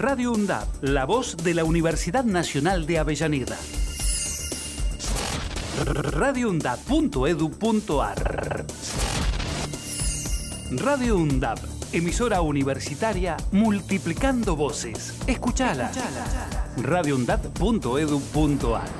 Radio UNDAP, la voz de la Universidad Nacional de Avellaneda. radioundap.edu.ar Radio UNDAP, emisora universitaria multiplicando voces. Escuchala. radioundap.edu.ar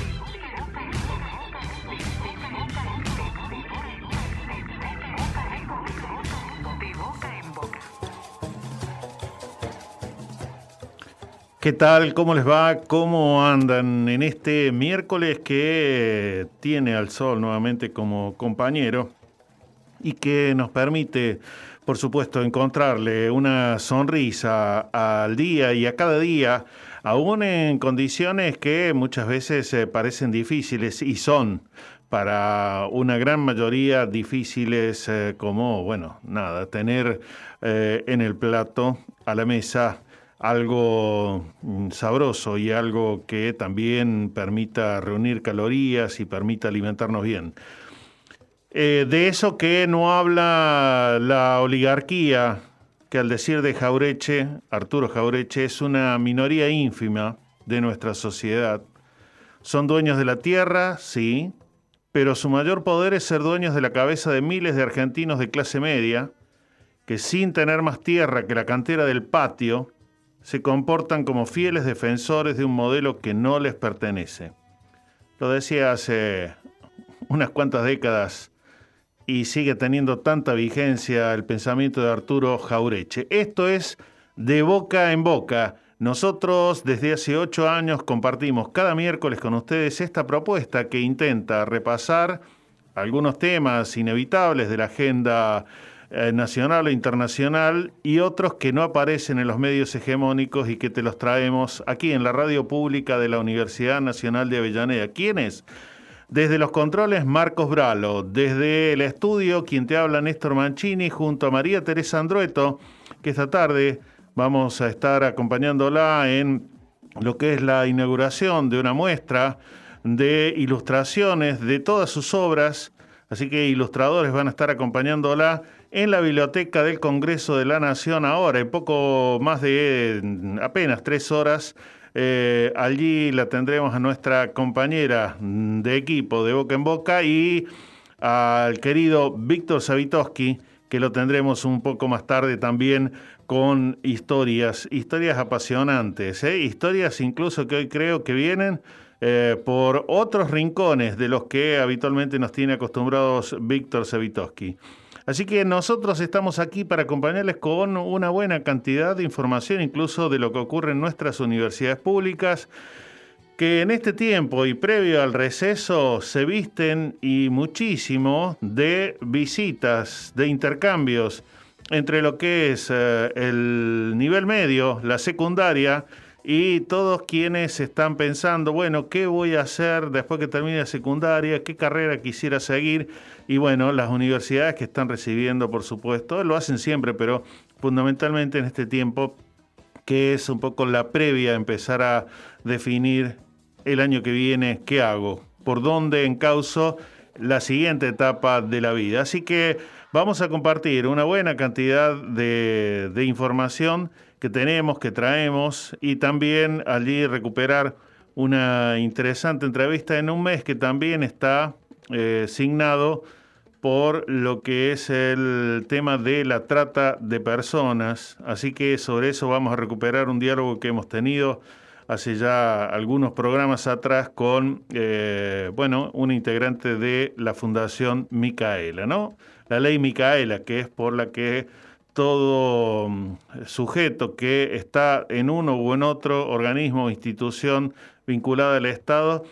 ¿Qué tal? ¿Cómo les va? ¿Cómo andan en este miércoles que tiene al sol nuevamente como compañero y que nos permite, por supuesto, encontrarle una sonrisa al día y a cada día, aún en condiciones que muchas veces eh, parecen difíciles y son para una gran mayoría difíciles eh, como, bueno, nada, tener eh, en el plato, a la mesa, algo mm, sabroso y algo que también permita reunir calorías y permita alimentarnos bien. Eh, de eso que no habla la oligarquía, que al decir de Jaureche, Arturo Jaureche, es una minoría ínfima de nuestra sociedad. Son dueños de la tierra, sí, pero su mayor poder es ser dueños de la cabeza de miles de argentinos de clase media, que sin tener más tierra que la cantera del patio, se comportan como fieles defensores de un modelo que no les pertenece. Lo decía hace unas cuantas décadas y sigue teniendo tanta vigencia el pensamiento de Arturo Jaureche. Esto es de boca en boca. Nosotros desde hace ocho años compartimos cada miércoles con ustedes esta propuesta que intenta repasar algunos temas inevitables de la agenda eh, nacional e internacional y otros que no aparecen en los medios hegemónicos y que te los traemos aquí en la radio pública de la Universidad Nacional de Avellaneda. ¿Quiénes? Desde los controles, Marcos Bralo. Desde el estudio, quien te habla, Néstor Mancini, junto a María Teresa Andrueto, que esta tarde vamos a estar acompañándola en lo que es la inauguración de una muestra de ilustraciones de todas sus obras. Así que ilustradores van a estar acompañándola en la Biblioteca del Congreso de la Nación ahora, en poco más de apenas tres horas. Eh, allí la tendremos a nuestra compañera de equipo de Boca en Boca y al querido Víctor Savitoski, que lo tendremos un poco más tarde también con historias, historias apasionantes, ¿eh? historias incluso que hoy creo que vienen eh, por otros rincones de los que habitualmente nos tiene acostumbrados Víctor Savitoski. Así que nosotros estamos aquí para acompañarles con una buena cantidad de información, incluso de lo que ocurre en nuestras universidades públicas, que en este tiempo y previo al receso se visten y muchísimo de visitas, de intercambios entre lo que es eh, el nivel medio, la secundaria, y todos quienes están pensando, bueno, ¿qué voy a hacer después que termine la secundaria? ¿Qué carrera quisiera seguir? Y bueno, las universidades que están recibiendo, por supuesto, lo hacen siempre, pero fundamentalmente en este tiempo, que es un poco la previa a empezar a definir el año que viene, ¿qué hago? ¿Por dónde encauzo la siguiente etapa de la vida? Así que vamos a compartir una buena cantidad de, de información que tenemos, que traemos, y también allí recuperar una interesante entrevista en un mes que también está eh, signado por lo que es el tema de la trata de personas. Así que sobre eso vamos a recuperar un diálogo que hemos tenido hace ya algunos programas atrás con, eh, bueno, un integrante de la Fundación Micaela, ¿no? La ley Micaela, que es por la que todo mm, sujeto que está en uno u en otro organismo o institución vinculada al Estado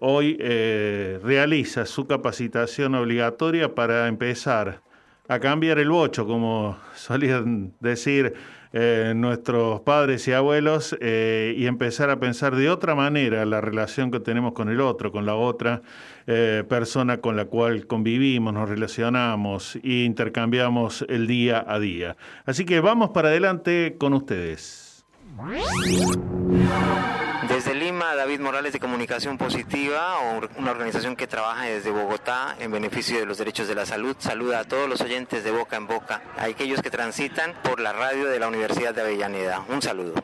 hoy eh, realiza su capacitación obligatoria para empezar a cambiar el bocho, como solían decir eh, nuestros padres y abuelos eh, y empezar a pensar de otra manera la relación que tenemos con el otro, con la otra eh, persona con la cual convivimos, nos relacionamos e intercambiamos el día a día. Así que vamos para adelante con ustedes. Desde Lima, David Morales de Comunicación Positiva, una organización que trabaja desde Bogotá en beneficio de los derechos de la salud, saluda a todos los oyentes de Boca en Boca, a aquellos que transitan por la radio de la Universidad de Avellaneda. Un saludo.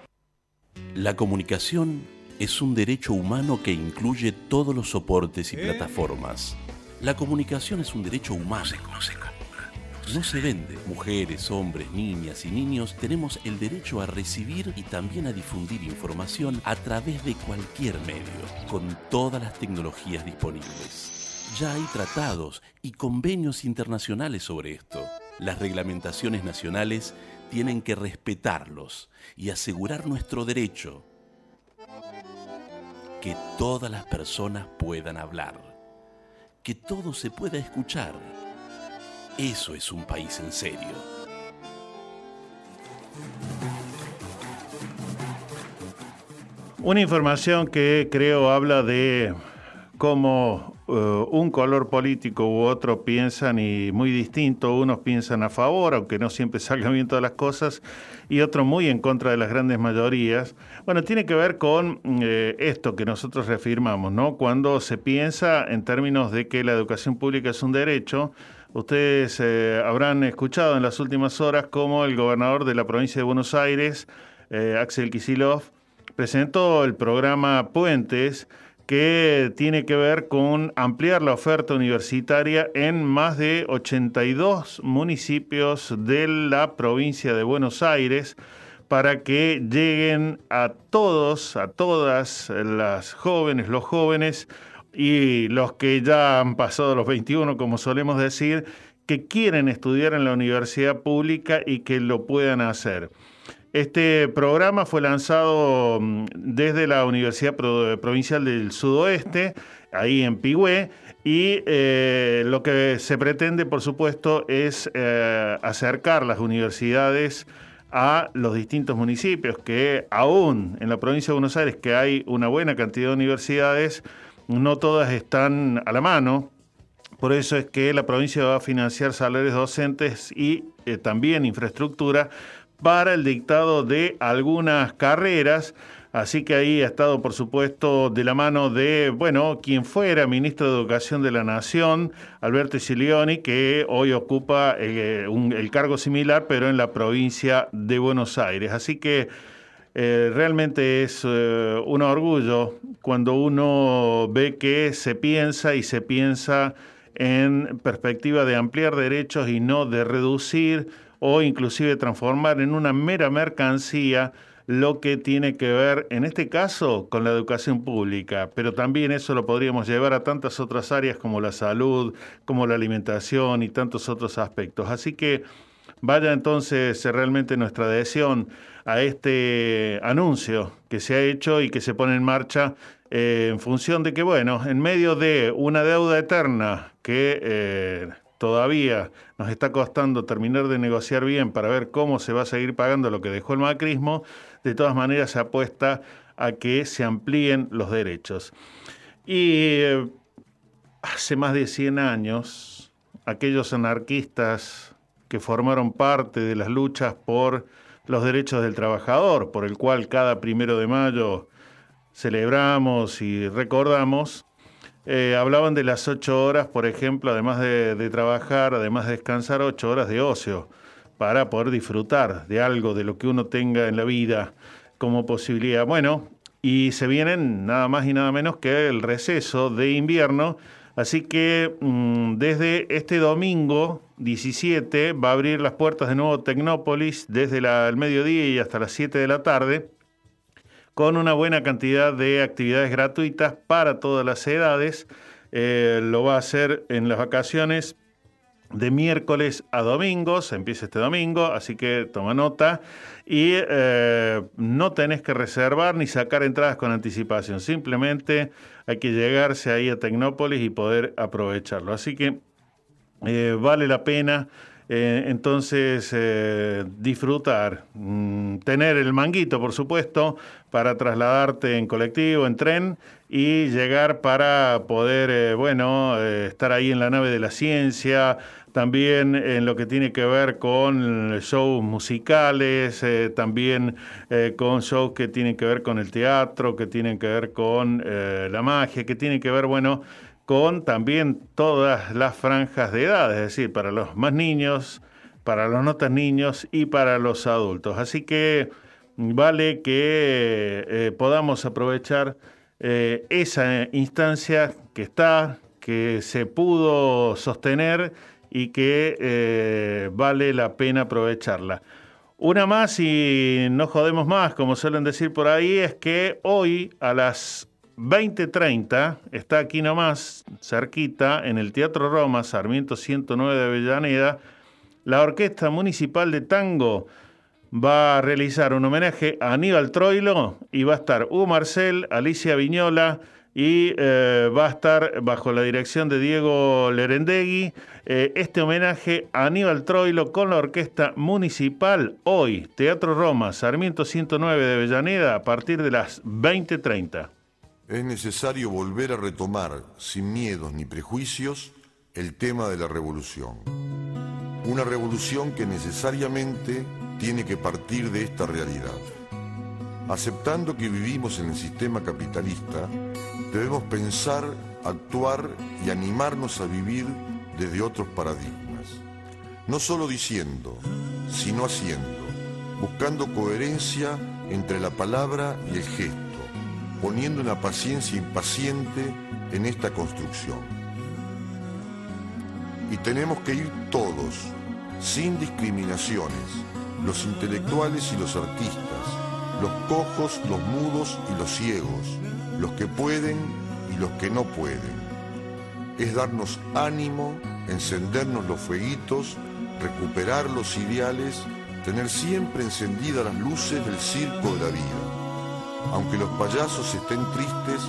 La comunicación es un derecho humano que incluye todos los soportes y plataformas. La comunicación es un derecho humano. No se vende. Mujeres, hombres, niñas y niños tenemos el derecho a recibir y también a difundir información a través de cualquier medio, con todas las tecnologías disponibles. Ya hay tratados y convenios internacionales sobre esto. Las reglamentaciones nacionales tienen que respetarlos y asegurar nuestro derecho. Que todas las personas puedan hablar. Que todo se pueda escuchar eso es un país en serio. Una información que creo habla de cómo eh, un color político u otro piensan y muy distinto. Unos piensan a favor, aunque no siempre salgan bien todas las cosas, y otros muy en contra de las grandes mayorías. Bueno, tiene que ver con eh, esto que nosotros reafirmamos, ¿no? Cuando se piensa en términos de que la educación pública es un derecho, Ustedes eh, habrán escuchado en las últimas horas cómo el gobernador de la provincia de Buenos Aires, eh, Axel Kisilov, presentó el programa Puentes, que tiene que ver con ampliar la oferta universitaria en más de 82 municipios de la provincia de Buenos Aires para que lleguen a todos, a todas las jóvenes, los jóvenes, y los que ya han pasado los 21, como solemos decir, que quieren estudiar en la universidad pública y que lo puedan hacer. Este programa fue lanzado mm, desde la Universidad Provincial del Sudoeste, ahí en Pigüé, y eh, lo que se pretende, por supuesto, es eh, acercar las universidades a los distintos municipios, que aún en la provincia de Buenos Aires, que hay una buena cantidad de universidades, no todas están a la mano. Por eso es que la provincia va a financiar salarios docentes y eh, también infraestructura para el dictado de algunas carreras. Así que ahí ha estado, por supuesto, de la mano de, bueno, quien fuera ministro de Educación de la Nación, Alberto Silioni, que hoy ocupa eh, el cargo similar, pero en la provincia de Buenos Aires. Así que eh, realmente es eh, un orgullo cuando uno ve que se piensa y se piensa en perspectiva de ampliar derechos y no de reducir o inclusive transformar en una mera mercancía lo que tiene que ver, en este caso, con la educación pública, pero también eso lo podríamos llevar a tantas otras áreas como la salud, como la alimentación y tantos otros aspectos. Así que vaya entonces realmente nuestra adhesión a este anuncio que se ha hecho y que se pone en marcha eh, en función de que, bueno, en medio de una deuda eterna que eh, todavía nos está costando terminar de negociar bien para ver cómo se va a seguir pagando lo que dejó el macrismo, de todas maneras se apuesta a que se amplíen los derechos. Y eh, hace más de 100 años, aquellos anarquistas que formaron parte de las luchas por los derechos del trabajador, por el cual cada primero de mayo celebramos y recordamos, eh, hablaban de las ocho horas, por ejemplo, además de, trabajar, además de descansar, ocho horas de ocio, para poder disfrutar de algo, de lo que uno tenga en la vida como posibilidad. Bueno, y se vienen nada más y nada menos que el receso de invierno, así que mm, desde este domingo 17 va a abrir las puertas de nuevo Tecnópolis desde el mediodía y hasta las 7 de la tarde, con una buena cantidad de actividades gratuitas para todas las edades. Eh, lo va a hacer en las vacaciones de miércoles a domingos, empieza este domingo, así que toma nota. Y eh, no tenés que reservar ni sacar entradas con anticipación, simplemente hay que llegarse ahí a Tecnópolis y poder aprovecharlo. Así que eh, vale la pena Eh, entonces, eh, disfrutar, mm, tener el manguito, por supuesto, para trasladarte en colectivo, en tren y llegar para poder, eh, bueno, estar ahí en la nave de la ciencia, también en lo que tiene que ver con shows musicales, también con shows que tienen que ver con el teatro, que tienen que ver con la magia, que tienen que ver, bueno, con también todas las franjas de edad, es decir, para los más niños, para los no tan niños y para los adultos. Así que vale que eh, podamos aprovechar eh, esa instancia que está, que se pudo sostener y que eh, vale la pena aprovecharla. Una más y no jodemos más, como suelen decir por ahí, es que hoy a las 2030 está aquí nomás, cerquita, en el Teatro Roma, Sarmiento 109 de Avellaneda, la Orquesta Municipal de Tango va a realizar un homenaje a Aníbal Troilo y va a estar Hugo Marcel, Alicia Viñola y eh, va a estar bajo la dirección de Diego Lerendegui. Eh, este homenaje a Aníbal Troilo con la Orquesta Municipal hoy, Teatro Roma, Sarmiento 109 de Avellaneda, a partir de las 20.30 es necesario volver a retomar, sin miedos ni prejuicios, el tema de la revolución. Una revolución que necesariamente tiene que partir de esta realidad. Aceptando que vivimos en el sistema capitalista, debemos pensar, actuar y animarnos a vivir desde otros paradigmas. No solo diciendo, sino haciendo, buscando coherencia entre la palabra y el gesto poniendo una paciencia impaciente en esta construcción. Y tenemos que ir todos, sin discriminaciones, los intelectuales y los artistas, los cojos, los mudos y los ciegos, los que pueden y los que no pueden. Es darnos ánimo, encendernos los fueguitos, recuperar los ideales, tener siempre encendidas las luces del circo de la vida aunque los payasos estén tristes,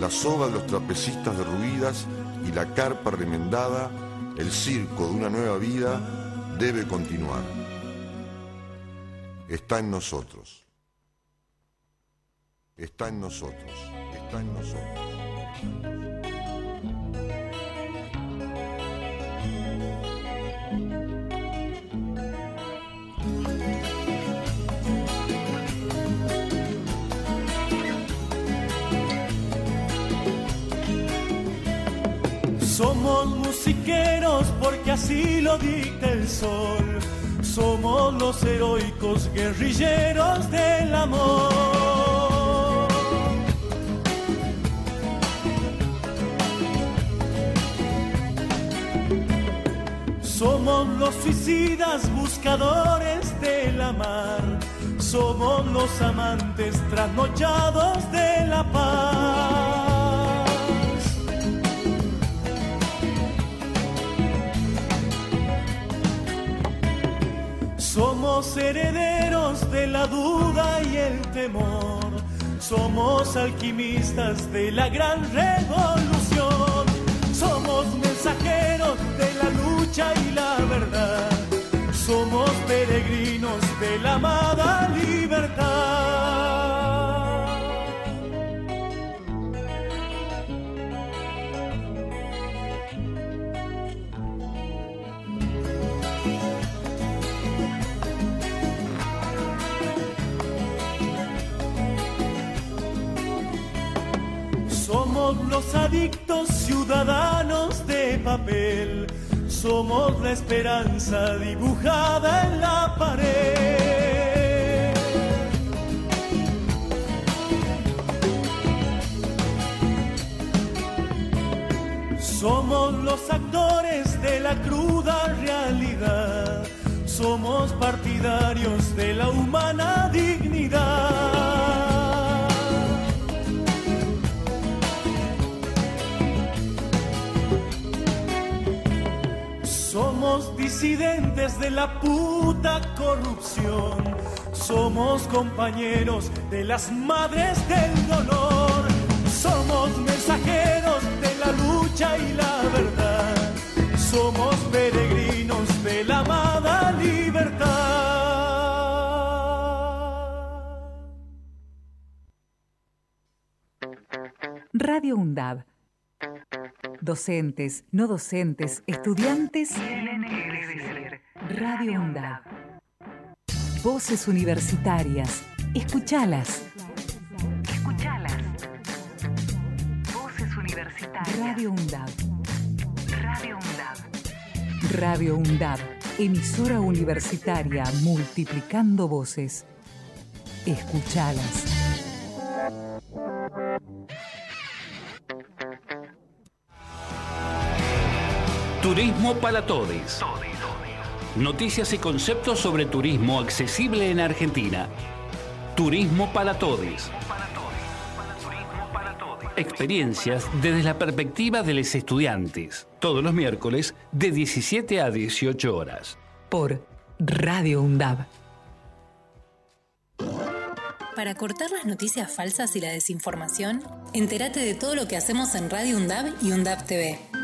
la soga de los trapecistas derruidas y la carpa remendada, el circo de una nueva vida debe continuar. Está en nosotros. Está en nosotros. Está en nosotros. Musiqueros porque así lo dicta el sol. Somos los heroicos guerrilleros del amor. Somos los suicidas buscadores de la mar. Somos los amantes trasnochados de la paz. Somos herederos de la duda y el temor. Somos alquimistas de la gran revolución. Somos mensajeros de la lucha y la verdad. Somos peregrinos de la adictos ciudadanos de papel, somos la esperanza dibujada en la pared. Somos los actores de la cruda realidad, somos partidarios de la humana dignidad. Disidentes de la puta corrupción. Somos compañeros de las madres del dolor. Somos mensajeros de la lucha y la verdad. Somos peregrinos de la amada libertad. Radio UNDAB. Docentes, no docentes, estudiantes. Radio UNDAB. Voces universitarias. Escuchalas. Escuchalas. Voces universitarias. Radio UNDAB. Radio UNDAB. Radio UNDAB. Emisora universitaria multiplicando voces. Escuchalas. Turismo para Todes. Noticias y conceptos sobre turismo accesible en Argentina. Turismo para Todes. Experiencias desde la perspectiva de los estudiantes. Todos los miércoles de 17 a 18 horas. Por Radio UNDAB. Para cortar las noticias falsas y la desinformación, entérate de todo lo que hacemos en Radio UNDAB y UNDAB TV.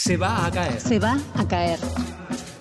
Se va a caer. Se va a caer.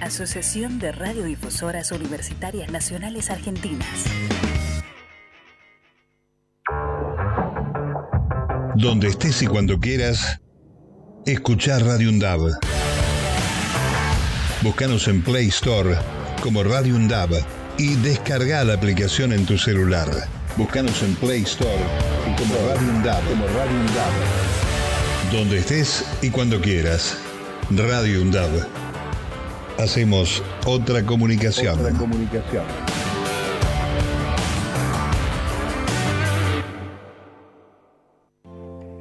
Asociación de Radiodifusoras Universitarias Nacionales Argentinas. Donde estés y cuando quieras, escuchar Radio UNDAB. Búscanos en Play Store como Radio UNDAB y descarga la aplicación en tu celular. Búscanos en Play Store y como Radio UNDAB, como Radio UNDAB. Donde estés y cuando quieras, Radio UNDAB. Hacemos otra comunicación. Otra comunicación.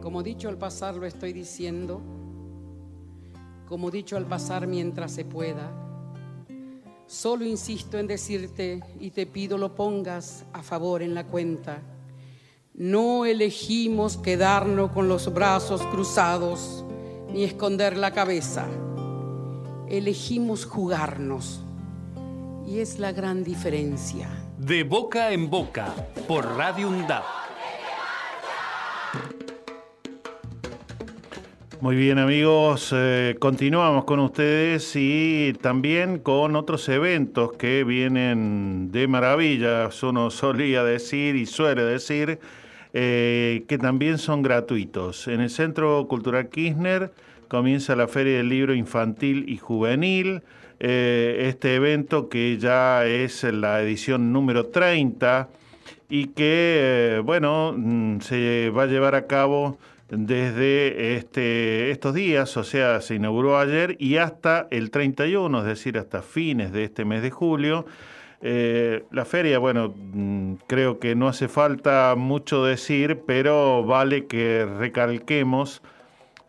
Como dicho al pasar lo estoy diciendo, como dicho al pasar mientras se pueda, solo insisto en decirte y te pido lo pongas a favor en la cuenta. No elegimos quedarnos con los brazos cruzados ni esconder la cabeza. Elegimos jugarnos. Y es la gran diferencia. De boca en boca, por Radio UNDAP. Muy bien amigos, eh, continuamos con ustedes y también con otros eventos que vienen de maravilla, uno solía decir y suele decir eh, que también son gratuitos. En el Centro Cultural Kirchner comienza la Feria del Libro Infantil y Juvenil, eh, este evento que ya es la edición número 30 y que, bueno, mm, se va a llevar a cabo desde este, estos días, o sea, se inauguró ayer y hasta el 31, es decir, hasta fines de este mes de julio. Eh, la feria, bueno, mm, creo que no hace falta mucho decir, pero vale que recalquemos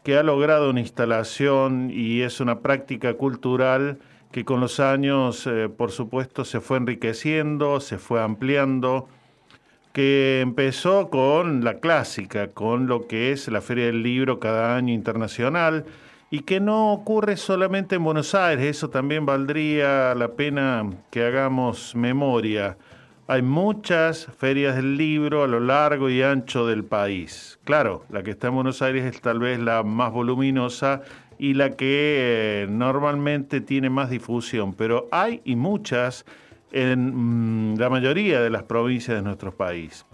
que ha logrado una instalación y es una práctica cultural que con los años, eh, por supuesto, se fue enriqueciendo, se fue ampliando, que empezó con la clásica, con lo que es la Feria del Libro cada año internacional, y que no ocurre solamente en Buenos Aires, eso también valdría la pena que hagamos memoria. Hay muchas ferias del libro a lo largo y ancho del país. Claro, la que está en Buenos Aires es tal vez la más voluminosa y la que eh, normalmente tiene más difusión, pero hay y muchas en mm, la mayoría de las provincias de nuestro país.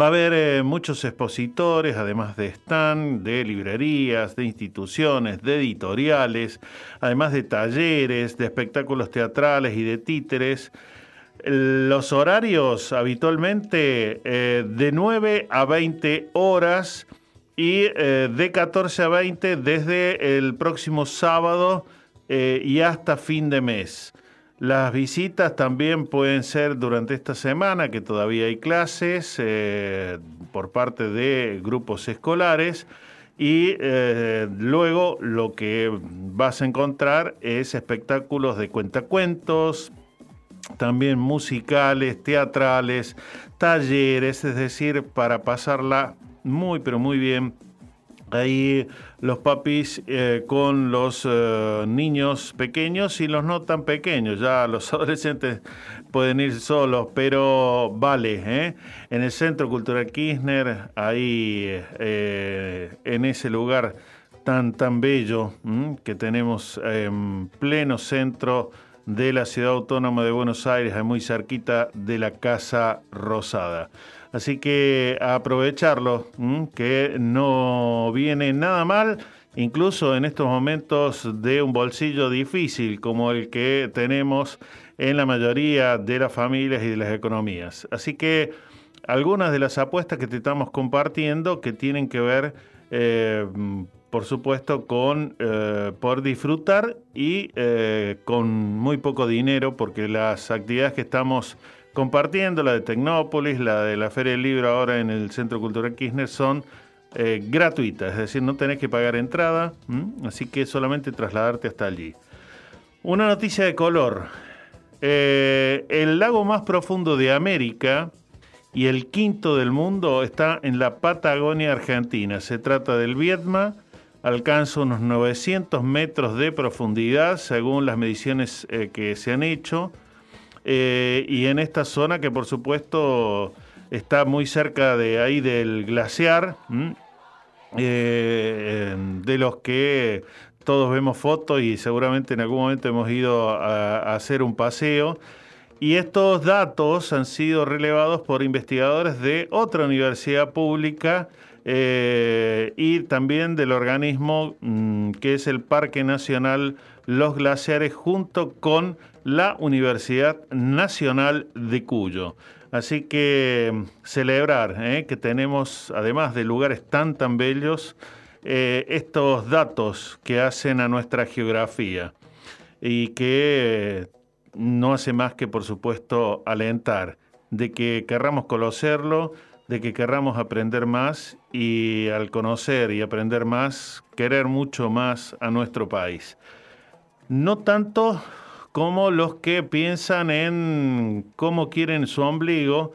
Va a haber eh, muchos expositores, además de stand, de librerías, de instituciones, de editoriales, además de talleres, de espectáculos teatrales y de títeres. Los horarios habitualmente eh, de 9 a 20 horas y eh, de 14 a 20 desde el próximo sábado y hasta fin de mes. Las visitas también pueden ser durante esta semana, que todavía hay clases eh, por parte de grupos escolares. Y eh, luego lo que vas a encontrar es espectáculos de cuentacuentos, también musicales, teatrales, talleres, es decir, para pasarla muy, pero muy bien ahí los papis eh, con los eh, niños pequeños y los no tan pequeños. Ya los adolescentes pueden ir solos, pero vale. ¿eh? En el Centro Cultural Kirchner, ahí en ese lugar tan, tan bello que tenemos en pleno centro de la ciudad autónoma de Buenos Aires, muy cerquita de la Casa Rosada. Así que aprovecharlo, que no viene nada mal, incluso en estos momentos de un bolsillo difícil como el que tenemos en la mayoría de las familias y de las economías. Así que algunas de las apuestas que te estamos compartiendo que tienen que ver, eh, por supuesto, con eh, por disfrutar y eh, con muy poco dinero, porque las actividades que estamos compartiendo, la de Tecnópolis, la de la Feria del Libro ahora en el Centro Cultural Kirchner, son eh, gratuitas, es decir, no tenés que pagar entrada, así que solamente trasladarte hasta allí. Una noticia de color. Eh, el lago más profundo de América y el quinto del mundo está en la Patagonia Argentina. Se trata del Vietma, alcanza unos 900 metros de profundidad según las mediciones eh, que se han hecho. Eh, y en esta zona que por supuesto está muy cerca de ahí del glaciar, eh, de los que todos vemos fotos y seguramente en algún momento hemos ido a, hacer un paseo. Y estos datos han sido relevados por investigadores de otra universidad pública eh, y también del organismo mm, que es el Parque Nacional Los Glaciares junto con la Universidad Nacional de Cuyo. Así que mm, celebrar eh, que tenemos, además de lugares tan tan bellos, eh, estos datos que hacen a nuestra geografía y que no hace más que, por supuesto, alentar de que querramos conocerlo, de que querramos aprender más y al conocer y aprender más, querer mucho más a nuestro país. No tanto como los que piensan en cómo quieren su ombligo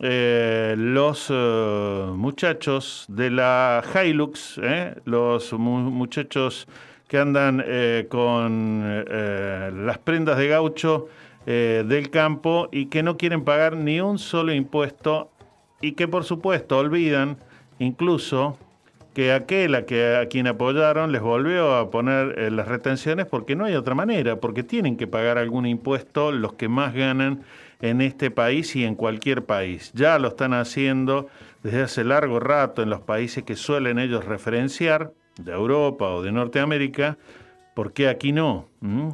eh, los eh, muchachos de la Hilux, eh, los muchachos que andan con las prendas de gaucho del campo y que no quieren pagar ni un solo impuesto y que por supuesto olvidan incluso que aquel a, que, a quien apoyaron les volvió a poner eh, las retenciones porque no hay otra manera, porque tienen que pagar algún impuesto los que más ganan en este país y en cualquier país. Ya lo están haciendo desde hace largo rato en los países que suelen ellos referenciar, de Europa o de Norteamérica, porque aquí no? ¿Mm?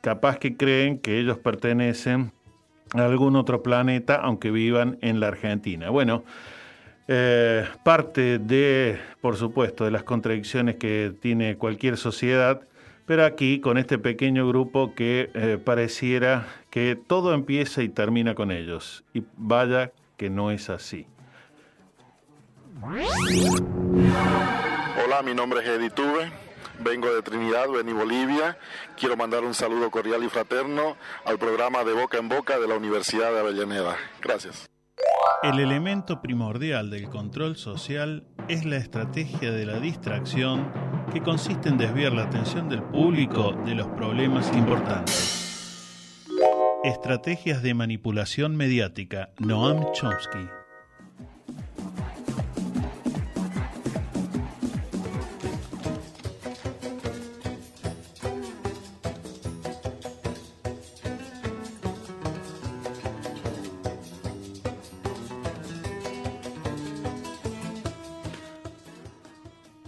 Capaz que creen que ellos pertenecen algún otro planeta, aunque vivan en la Argentina. Bueno, eh, parte de, por supuesto, de las contradicciones que tiene cualquier sociedad, pero aquí con este pequeño grupo que eh, pareciera que todo empieza y termina con ellos. Y vaya que no es así. Hola, mi nombre es Eddie. Vengo de Trinidad, Beni, Bolivia. Quiero mandar un saludo cordial y fraterno al programa de Boca en Boca de la Universidad de Avellaneda. Gracias. El elemento primordial del control social es la estrategia de la distracción que consiste en desviar la atención del público de los problemas importantes. Estrategias de manipulación mediática. Noam Chomsky.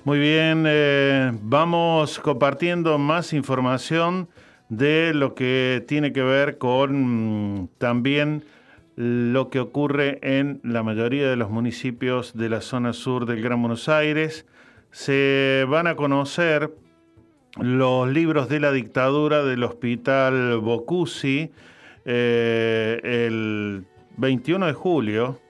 Muy bien, eh, vamos compartiendo más información de lo que tiene que ver con mm, también lo que ocurre en la mayoría de los municipios de la zona sur del Gran Buenos Aires. Se van a conocer los libros de la dictadura del Hospital Bocusi eh, el 21 de julio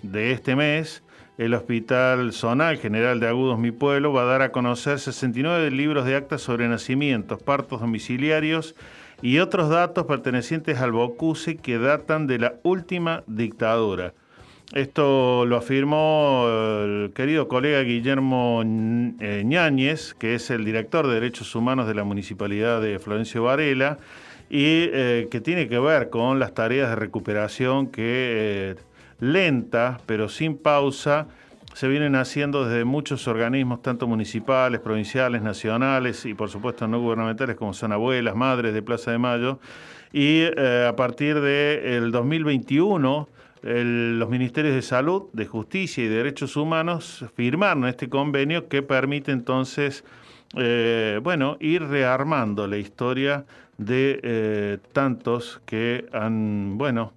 de este mes el Hospital Zonal General de Agudos Mi Pueblo va a dar a conocer 69 libros de actas sobre nacimientos, partos domiciliarios y otros datos pertenecientes al Bocuse que datan de la última dictadura. Esto lo afirmó el querido colega Guillermo eh, Ñáñez, que es el director de Derechos Humanos de la Municipalidad de Florencio Varela, y eh, que tiene que ver con las tareas de recuperación que eh, lenta, pero sin pausa, se vienen haciendo desde muchos organismos, tanto municipales, provinciales, nacionales y por supuesto no gubernamentales como son abuelas, madres de Plaza de Mayo. Y eh, a partir del 2021, los ministerios de Salud, de Justicia y Derechos Humanos firmaron este convenio que permite entonces, eh, bueno, ir rearmando la historia de eh, tantos que han, bueno,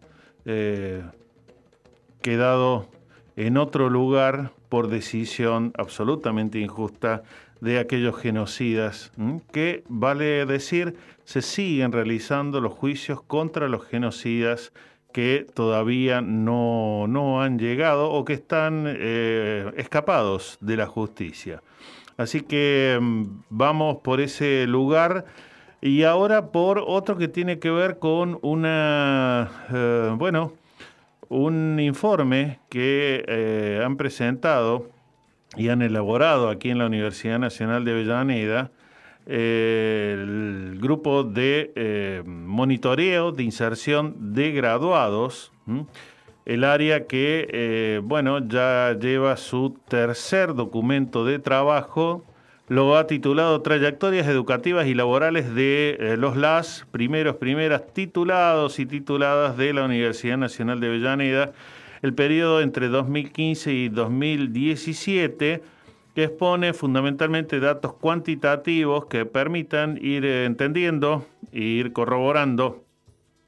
quedado en otro lugar por decisión absolutamente injusta de aquellos genocidas, que vale decir, se siguen realizando los juicios contra los genocidas que todavía no, no han llegado o que están eh, escapados de la justicia. Así que mm, vamos por ese lugar y ahora por otro que tiene que ver con una, eh, bueno, un informe que eh, han presentado y han elaborado aquí en la Universidad Nacional de Avellaneda eh, el grupo de eh, monitoreo de inserción de graduados, el área que, bueno, ya lleva su tercer documento de trabajo lo ha titulado Trayectorias Educativas y Laborales de eh, los LAS, primeros, primeras titulados y tituladas de la Universidad Nacional de Avellaneda, el periodo entre 2015 y 2017, que expone fundamentalmente datos cuantitativos que permitan ir eh, entendiendo e ir corroborando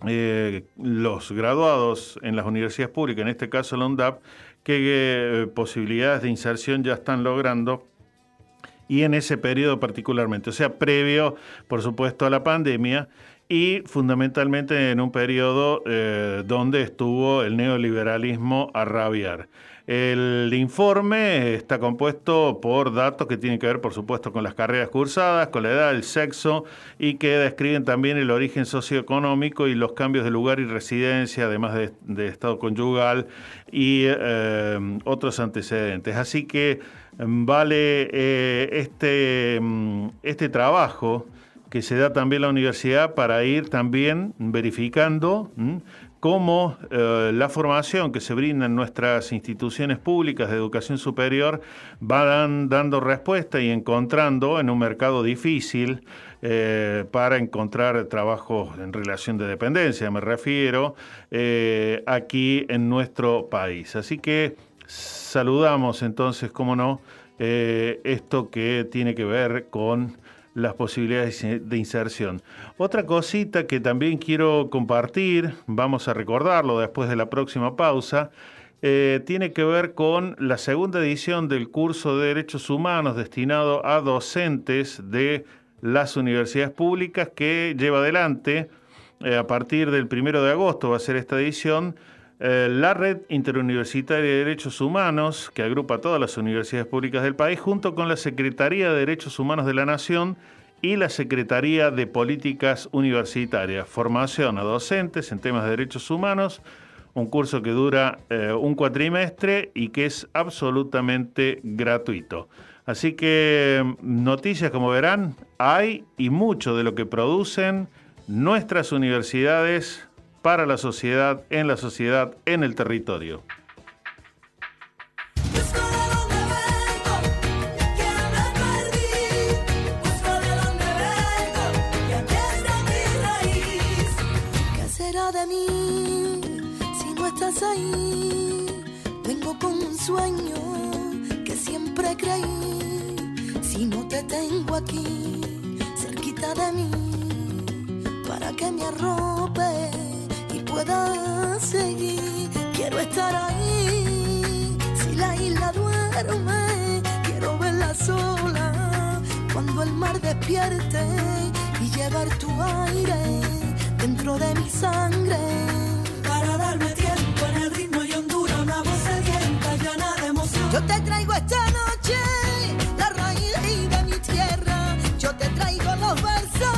eh, los graduados en las universidades públicas, en este caso la UNDAP, qué posibilidades de inserción ya están logrando y en ese periodo particularmente, o sea, previo, por supuesto, a la pandemia y fundamentalmente en un periodo eh, donde estuvo el neoliberalismo a rabiar. El informe está compuesto por datos que tienen que ver, por supuesto, con las carreras cursadas, con la edad, el sexo y que describen también el origen socioeconómico y los cambios de lugar y residencia, además de, estado conyugal y eh, otros antecedentes. Así que vale eh, este, mm, este trabajo que se da también la universidad para ir también verificando cómo eh, la formación que se brinda en nuestras instituciones públicas de educación superior va dando respuesta y encontrando en un mercado difícil eh, para encontrar trabajos en relación de dependencia, me refiero, aquí en nuestro país. Así que saludamos entonces, cómo no, eh, esto que tiene que ver con las posibilidades de inserción. Otra cosita que también quiero compartir, vamos a recordarlo después de la próxima pausa, eh, tiene que ver con la segunda edición del curso de Derechos Humanos destinado a docentes de las universidades públicas que lleva adelante eh, a partir del primero de agosto va a ser esta edición eh, la Red Interuniversitaria de Derechos Humanos, que agrupa todas las universidades públicas del país, junto con la Secretaría de Derechos Humanos de la Nación y la Secretaría de Políticas Universitarias. Formación a docentes en temas de derechos humanos, un curso que dura eh, un cuatrimestre y que es absolutamente gratuito. Así que noticias, como verán, hay y mucho de lo que producen nuestras universidades para la sociedad, en la sociedad, en el territorio. ¿Qué será de mí si no estás ahí? Vengo con un sueño que siempre creí. Si no te tengo aquí, cerquita de mí, para que me arrope y pueda seguir. Quiero estar ahí. Si la isla duerme, quiero verla sola. Cuando el mar despierte y llevar tu aire dentro de mi sangre. Para darme tiempo en el ritmo y hondura, una voz sedienta llena de emoción. Yo te traigo esta noche la raíz de mi tierra. Yo te traigo los versos,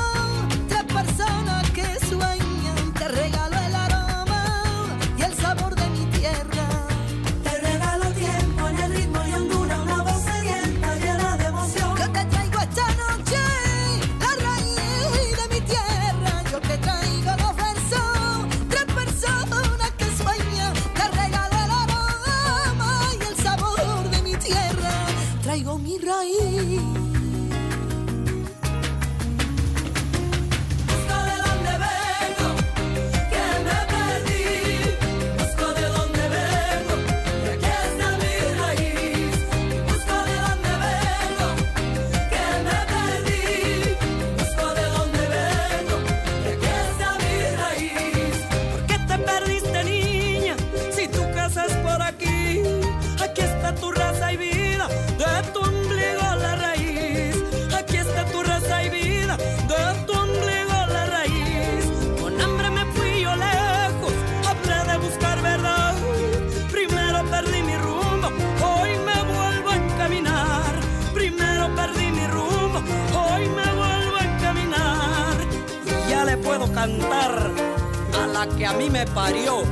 que a mí me parió.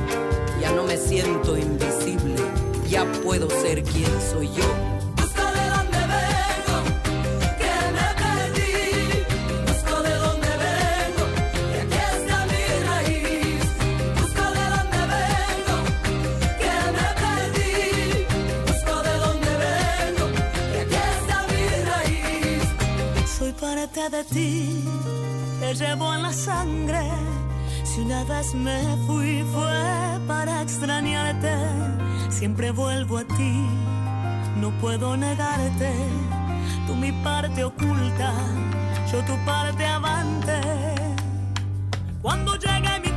Ya no me siento invisible. Ya puedo ser quien soy yo. Busco de dónde vengo, que me perdí. Busco de dónde vengo, que aquí está mi raíz. Busco de dónde vengo, que me perdí. Busco de dónde vengo, aquí está mi raíz. Soy parte de ti, te llevo en la sangre. Vez me fui fue para extrañarte, siempre vuelvo a ti, no puedo negarte. Tú mi parte oculta, yo tu parte avante. Cuando llegue mi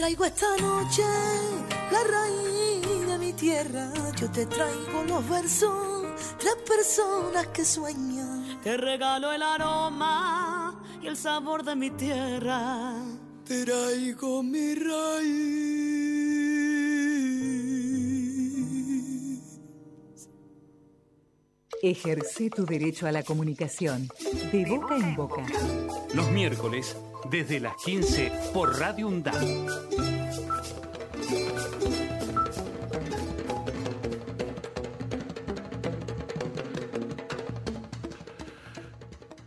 traigo esta noche la raíz de mi tierra. Yo te traigo los versos, tres personas que sueñan. Te regalo el aroma y el sabor de mi tierra. Traigo mi raíz. Ejerce tu derecho a la comunicación de boca en boca. Los miércoles desde las 15 por Radio UNDAP.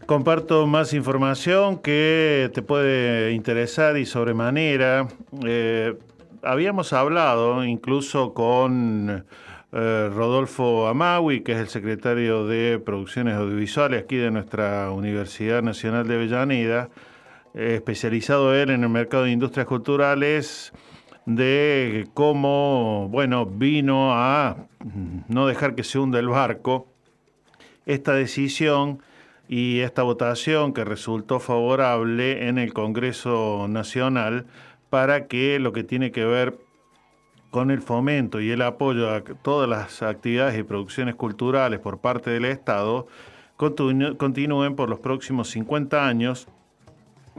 Comparto más información que te puede interesar y sobremanera. Eh, habíamos hablado incluso con eh, Rodolfo Amawi, que es el secretario de Producciones Audiovisuales aquí de nuestra Universidad Nacional de Avellaneda, especializado él en el mercado de industrias culturales, de cómo, bueno, vino a no dejar que se hunda el barco esta decisión y esta votación que resultó favorable en el Congreso Nacional para que lo que tiene que ver con el fomento y el apoyo a todas las actividades y producciones culturales por parte del Estado continúen por los próximos 50 años,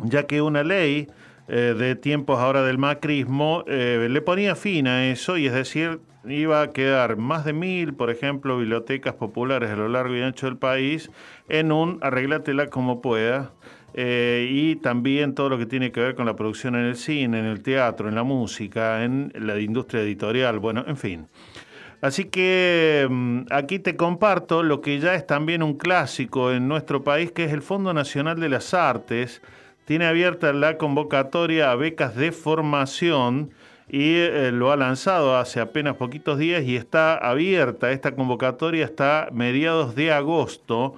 ya que una ley eh, de tiempos ahora del macrismo eh, le ponía fin a eso y es decir, iba a quedar más de mil, por ejemplo, bibliotecas populares a lo largo y ancho del país en un arreglátela como pueda. eh, y también todo lo que tiene que ver con la producción en el cine, en el teatro, en la música, en la industria editorial, bueno, en fin. Así que mm, aquí te comparto lo que ya es también un clásico en nuestro país, que es el Fondo Nacional de las Artes. Tiene abierta la convocatoria a becas de formación y eh, lo ha lanzado hace apenas poquitos días y está abierta esta convocatoria hasta mediados de agosto.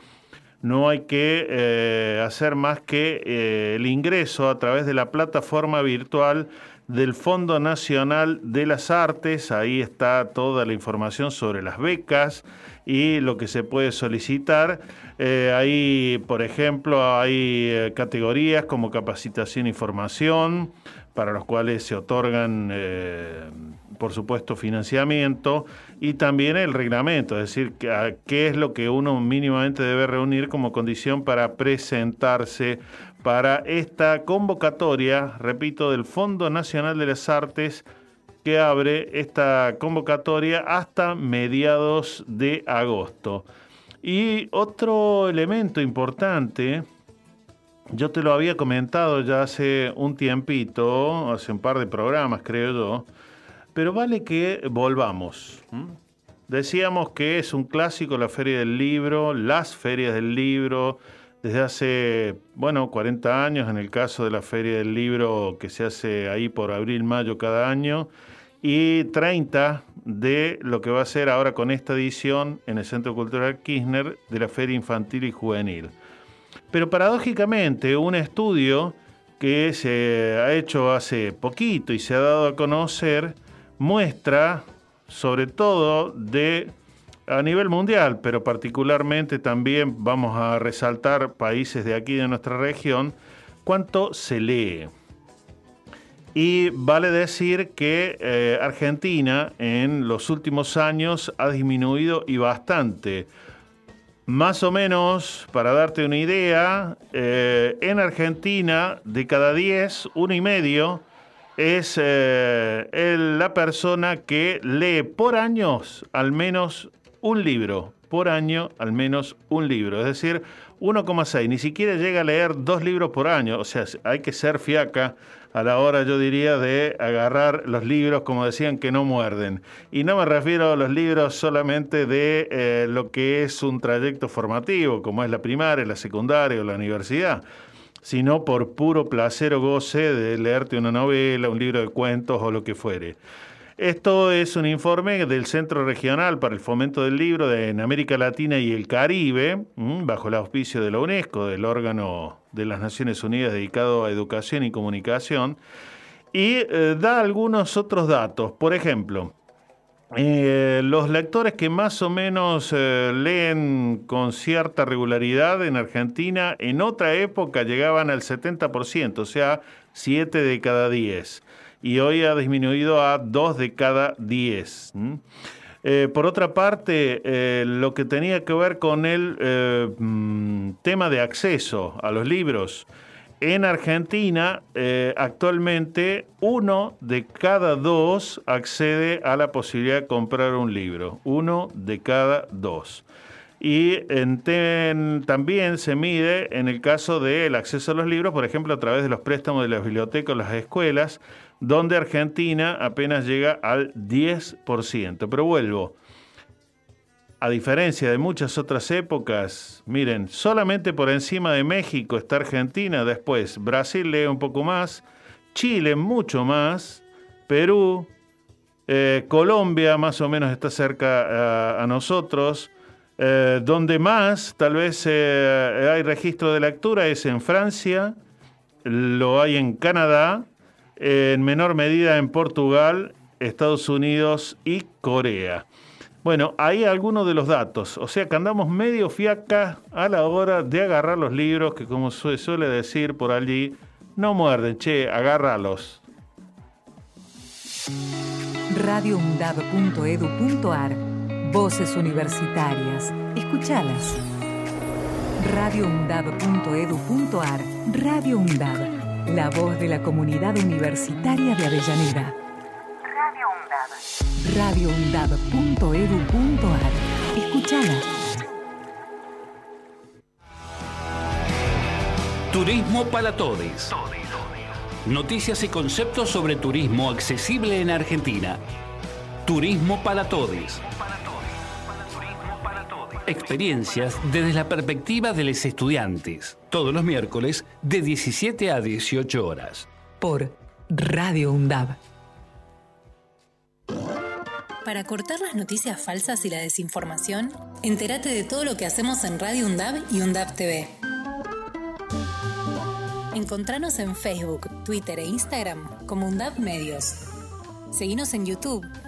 No hay que eh, hacer más que eh, el ingreso a través de la plataforma virtual del Fondo Nacional de las Artes. Ahí está toda la información sobre las becas y lo que se puede solicitar. Eh, ahí, por ejemplo, hay eh, categorías como capacitación y formación, para los cuales se otorgan, eh, por supuesto, financiamiento y también el reglamento, es decir, qué es lo que uno mínimamente debe reunir como condición para presentarse para esta convocatoria, repito, del Fondo Nacional de las Artes que abre esta convocatoria hasta mediados de agosto. Y otro elemento importante, yo te lo había comentado ya hace un tiempito, hace un par de programas creo yo, pero vale que volvamos. Decíamos que es un clásico la Feria del Libro, las ferias del libro, desde hace, bueno, 40 años en el caso de la Feria del Libro que se hace ahí por abril, mayo cada año, y 30 de lo que va a ser ahora con esta edición en el Centro Cultural Kirchner de la Feria Infantil y Juvenil. Pero paradójicamente, un estudio que se ha hecho hace poquito y se ha dado a conocer muestra, sobre todo de a nivel mundial, pero particularmente también vamos a resaltar países de aquí de nuestra región, cuánto se lee. Y vale decir que eh, Argentina en los últimos años ha disminuido y bastante. Más o menos, para darte una idea, eh, en Argentina de cada 10, uno y medio es eh, la persona que lee por años al menos un libro. Por año al menos un libro. Es decir, 1,6. Ni siquiera llega a leer dos libros por año. O sea, hay que ser fiaca a la hora, yo diría, de agarrar los libros, como decían, que no muerden. Y no me refiero a los libros solamente de eh, lo que es un trayecto formativo, como es la primaria, la secundaria o la universidad sino por puro placer o goce de leerte una novela, un libro de cuentos o lo que fuere. Esto es un informe del Centro Regional para el Fomento del Libro de, en América Latina y el Caribe, bajo el auspicio de la UNESCO, del órgano de las Naciones Unidas dedicado a educación y comunicación, y eh, da algunos otros datos. Por ejemplo, eh, los lectores que más o menos eh, leen con cierta regularidad en Argentina, en otra época llegaban al 70%, o sea, 7 de cada 10. Y hoy ha disminuido a 2 de cada 10. ¿m? Eh, por otra parte, eh, lo que tenía que ver con el eh, mm, tema de acceso a los libros. En Argentina, actualmente, uno de cada dos accede a la posibilidad de comprar un libro. Uno de cada dos. Y también se mide en el caso del acceso a los libros, por ejemplo, a través de los préstamos de las bibliotecas las escuelas, donde Argentina apenas llega al 10%. Pero vuelvo, a diferencia de muchas otras épocas, miren, solamente por encima de México está Argentina, después Brasil lee un poco más, Chile mucho más, Perú, eh, Colombia más o menos está cerca a, a nosotros, eh, donde más tal vez eh, hay registro de lectura es en Francia, lo hay en Canadá, en menor medida en Portugal, Estados Unidos y Corea. Bueno, ahí algunos de los datos. O sea que andamos medio fiaca a la hora de agarrar los libros, que como se suele decir por allí, no muerden, che, agárralos. radioundab.edu.ar Voces universitarias. Escuchalas. radioundab.edu.ar Radio UNDAB. La voz de la comunidad universitaria de Avellaneda. Radio UNDAB. radioundab.edu.ar Escuchala. Turismo para todos. Noticias y conceptos sobre turismo accesible en Argentina. Turismo para todos. Experiencias desde la perspectiva de los estudiantes. Todos los miércoles de 17 a 18 horas. Por Radio UNDAB. Para cortar las noticias falsas y la desinformación, entérate de todo lo que hacemos en Radio UNDAB y UNDAB TV. Encontranos en Facebook, Twitter e Instagram como UNDAB Medios. Seguinos en YouTube.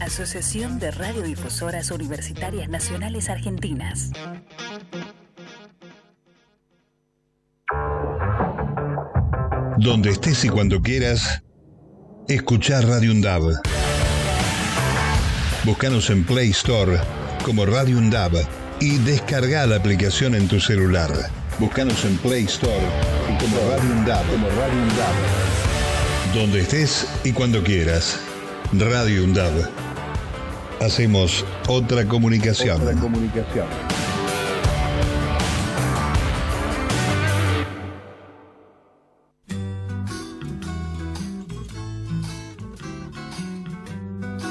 Asociación de Radiodifusoras Universitarias Nacionales Argentinas. Donde estés y cuando quieras, escuchar Radio Undab. Búscanos en Play Store como Radio Undab y descarga la aplicación en tu celular. Búscanos en Play Store como Radio Undab. Como Radio Undab. Donde estés y cuando quieras. Radio Undab. Hacemos otra comunicación. Otra comunicación.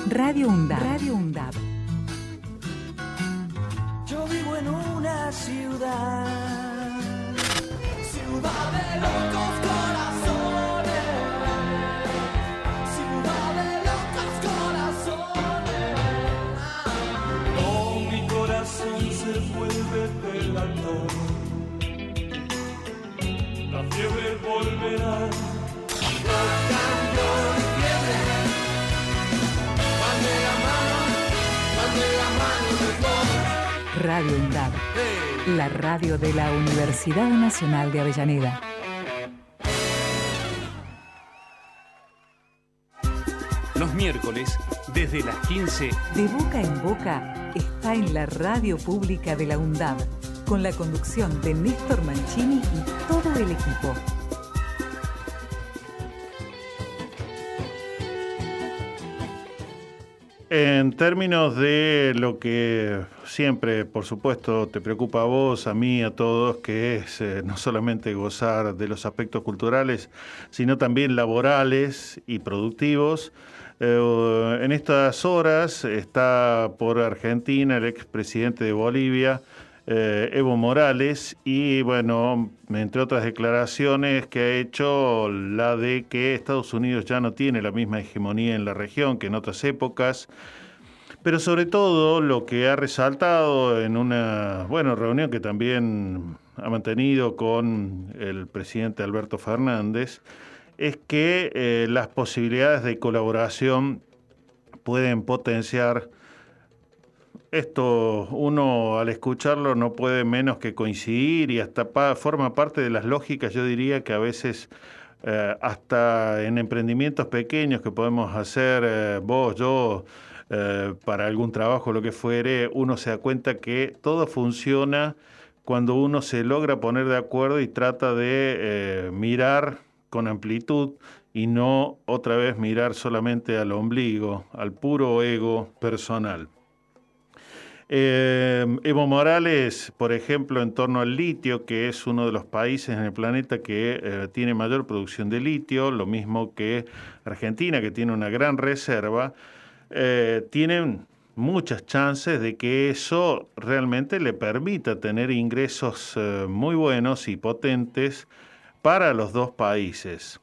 Radio UNDAB. Radio UNDAB. Yo vivo en una ciudad, ciudad de locos Radio UNDAB, la radio de la Universidad Nacional de Avellaneda. Los miércoles, desde las 15, De boca en boca está en la radio pública de la UNDAB, con la conducción de Néstor Mancini y todo el equipo. En términos de lo que siempre, por supuesto, te preocupa a vos, a mí, a todos, que es eh, no solamente gozar de los aspectos culturales, sino también laborales y productivos. Eh, en estas horas está por Argentina el expresidente de Bolivia, eh, Evo Morales, y bueno, entre otras declaraciones que ha hecho, la de que Estados Unidos ya no tiene la misma hegemonía en la región que en otras épocas. Pero sobre todo lo que ha resaltado en una bueno, reunión que también ha mantenido con el presidente Alberto Fernández, es que eh, las posibilidades de colaboración pueden potenciar esto uno al escucharlo no puede menos que coincidir y hasta pa- forma parte de las lógicas, yo diría que a veces eh, hasta en emprendimientos pequeños que podemos hacer eh, vos, yo, eh, para algún trabajo, lo que fuere, uno se da cuenta que todo funciona cuando uno se logra poner de acuerdo y trata de mirar con amplitud y no otra vez mirar solamente al ombligo, al puro ego personal. Eh, Evo Morales, por ejemplo, en torno al litio, que es uno de los países en el planeta que eh, tiene mayor producción de litio, lo mismo que Argentina, que tiene una gran reserva, eh, tienen muchas chances de que eso realmente le permita tener ingresos eh, muy buenos y potentes para los dos países.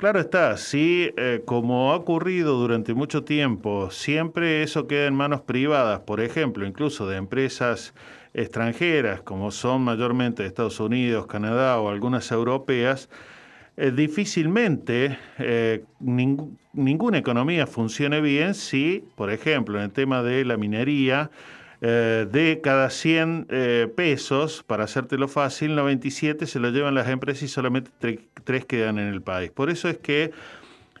Claro está, si eh, como ha ocurrido durante mucho tiempo, siempre eso queda en manos privadas, por ejemplo, incluso de empresas extranjeras, como son mayormente Estados Unidos, Canadá o algunas europeas, eh, difícilmente eh, ning- ninguna economía funcione bien si, por ejemplo, en el tema de la minería, eh, de cada 100 eh, pesos, para hacértelo fácil, 97 se lo llevan las empresas y solamente 3 quedan en el país. Por eso es que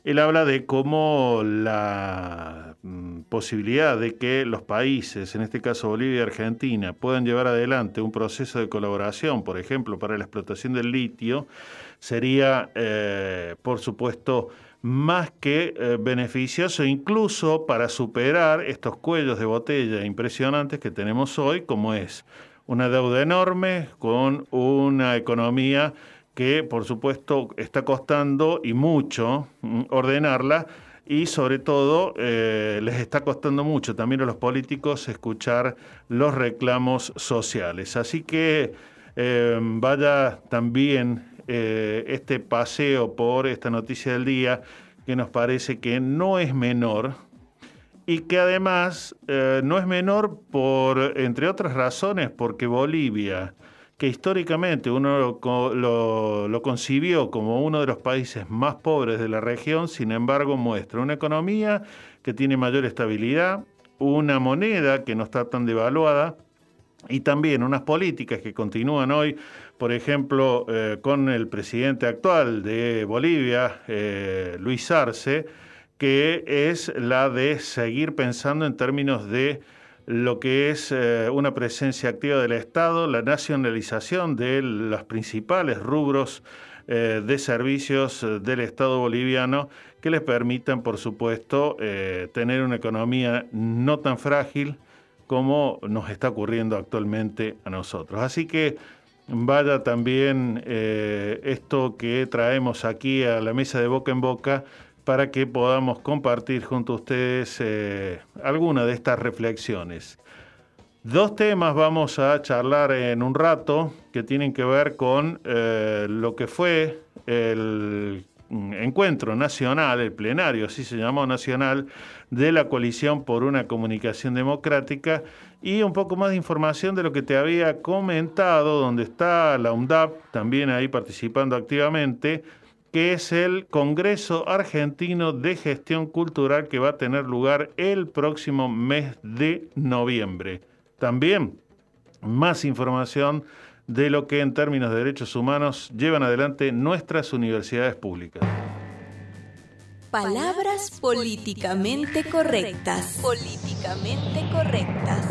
él habla de cómo la mm, posibilidad de que los países, en este caso Bolivia y Argentina, puedan llevar adelante un proceso de colaboración, por ejemplo, para la explotación del litio, sería, eh, por supuesto, más que eh, beneficioso, incluso para superar estos cuellos de botella impresionantes que tenemos hoy, como es una deuda enorme con una economía que, por supuesto, está costando y mucho mm, ordenarla y sobre todo eh, les está costando mucho también a los políticos escuchar los reclamos sociales. Así que eh, vaya también eh, este paseo por esta noticia del día que nos parece que no es menor y que además eh, no es menor por, entre otras razones, porque Bolivia, que históricamente uno lo, co- lo- lo concibió como uno de los países más pobres de la región, sin embargo muestra una economía que tiene mayor estabilidad, una moneda que no está tan devaluada, y también unas políticas que continúan hoy, por ejemplo, eh, con el presidente actual de Bolivia, eh, Luis Arce, que es la de seguir pensando en términos de lo que es eh, una presencia activa del Estado, la nacionalización de los principales rubros de servicios del Estado boliviano que les permitan, por supuesto, tener una economía no tan frágil, como nos está ocurriendo actualmente a nosotros. Así que vaya también eh, esto que traemos aquí a la mesa de boca en boca para que podamos compartir junto a ustedes eh, alguna de estas reflexiones. Dos temas vamos a charlar en un rato que tienen que ver con eh, lo que fue el encuentro nacional, el plenario, así se llamó nacional, de la coalición por una comunicación democrática y un poco más de información de lo que te había comentado, donde está la UNDAP también ahí participando activamente, que es el Congreso Argentino de Gestión Cultural que va a tener lugar el próximo mes de noviembre. También más información de lo que en términos de derechos humanos llevan adelante nuestras universidades públicas. Palabras políticamente correctas. Políticamente correctas.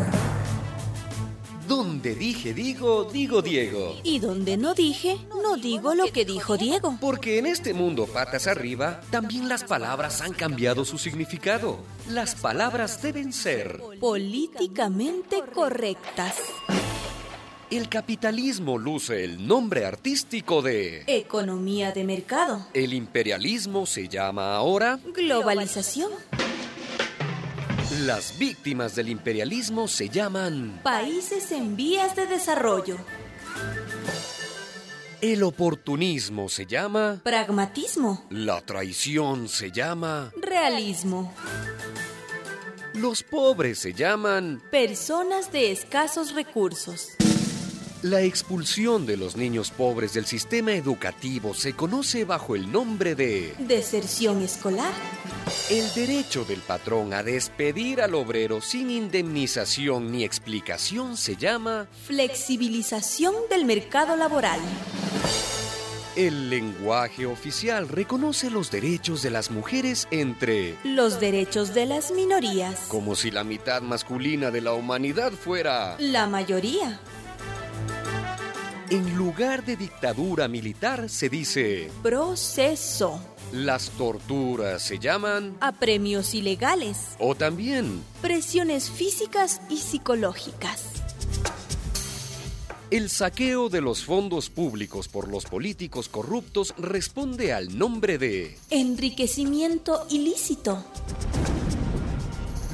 Donde dije digo, digo Diego. Y donde no dije, no digo lo que dijo Diego. Porque en este mundo patas arriba, también las palabras han cambiado su significado. Las palabras deben ser Políticamente correctas. El capitalismo luce el nombre artístico de... Economía de mercado. El imperialismo se llama ahora... Globalización. Las víctimas del imperialismo se llaman... Países en vías de desarrollo. El oportunismo se llama... Pragmatismo. La traición se llama... Realismo. Los pobres se llaman... Personas de escasos recursos. La expulsión de los niños pobres del sistema educativo se conoce bajo el nombre de... Deserción escolar. El derecho del patrón a despedir al obrero sin indemnización ni explicación se llama... Flexibilización del mercado laboral. El lenguaje oficial reconoce los derechos de las mujeres entre... Los derechos de las minorías. Como si la mitad masculina de la humanidad fuera... La mayoría. En lugar de dictadura militar se dice... Proceso. Las torturas se llaman... Apremios ilegales. O también... Presiones físicas y psicológicas. El saqueo de los fondos públicos por los políticos corruptos responde al nombre de... Enriquecimiento ilícito.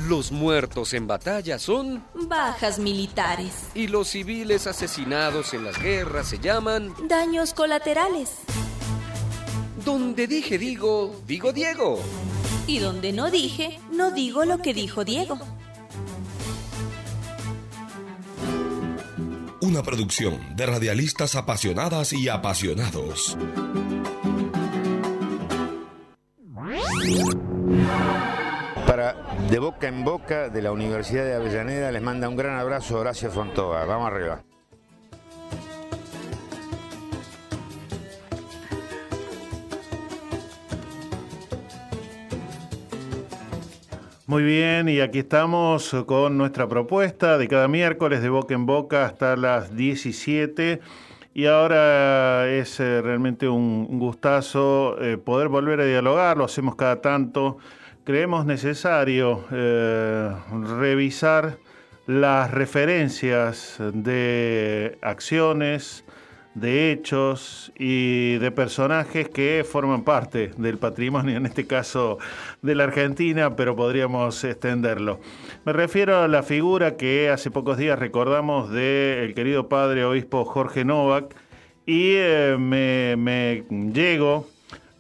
Los muertos en batalla son... Bajas militares. Y los civiles asesinados en las guerras se llaman... Daños colaterales. Donde dije digo, digo Diego. Y donde no dije, no digo lo que dijo Diego. Una producción de radialistas apasionadas y apasionados. De Boca en Boca de la Universidad de Avellaneda les manda un gran abrazo Horacio Fontoa. Vamos arriba. Muy bien, y aquí estamos con nuestra propuesta de cada miércoles de boca en boca hasta las 17. Y ahora es eh, realmente un un gustazo eh, poder volver a dialogar, lo hacemos cada tanto. Creemos necesario eh, revisar las referencias de acciones, de hechos y de personajes que forman parte del patrimonio, en este caso de la Argentina, pero podríamos extenderlo. Me refiero a la figura que hace pocos días recordamos del querido padre obispo Jorge Novak y eh, me, me llego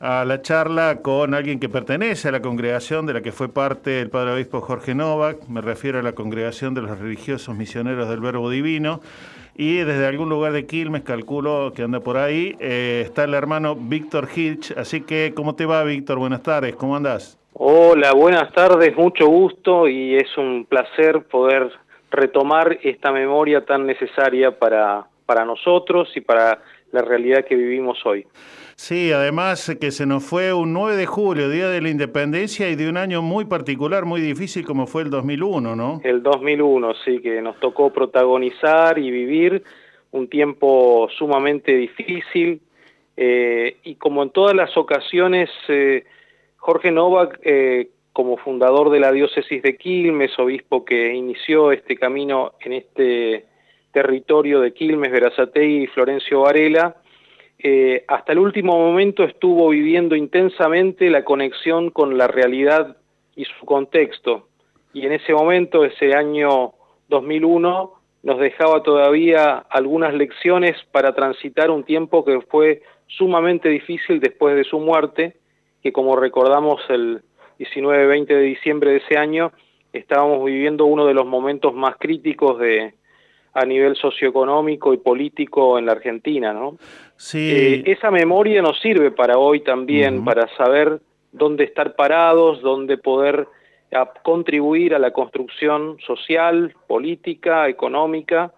a la charla con alguien que pertenece a la congregación de la que fue parte el padre obispo Jorge Novak, me refiero a la congregación de los religiosos misioneros del Verbo Divino, y desde algún lugar de Quilmes, calculo que anda por ahí, eh, está el hermano Víctor Hilch. Así que, ¿cómo te va, Víctor? Buenas tardes, ¿cómo andás? Hola, buenas tardes, mucho gusto y es un placer poder retomar esta memoria tan necesaria para, para nosotros y para la realidad que vivimos hoy. Sí, además que se nos fue un 9 de julio, Día de la Independencia, y de un año muy particular, muy difícil como fue el 2001, ¿no? El 2001, sí, que nos tocó protagonizar y vivir un tiempo sumamente difícil eh, y como en todas las ocasiones, eh, Jorge Novak, eh, como fundador de la diócesis de Quilmes, obispo que inició este camino en este territorio de Quilmes, Verazategui y Florencio Varela, eh, hasta el último momento estuvo viviendo intensamente la conexión con la realidad y su contexto. Y en ese momento, ese año 2001, nos dejaba todavía algunas lecciones para transitar un tiempo que fue sumamente difícil después de su muerte, que como recordamos el 19-20 de diciembre de ese año, estábamos viviendo uno de los momentos más críticos de a nivel socioeconómico y político en la Argentina, ¿no? Sí. Eh, esa memoria nos sirve para hoy también, para saber dónde estar parados, dónde poder a- contribuir a la construcción social, política, económica,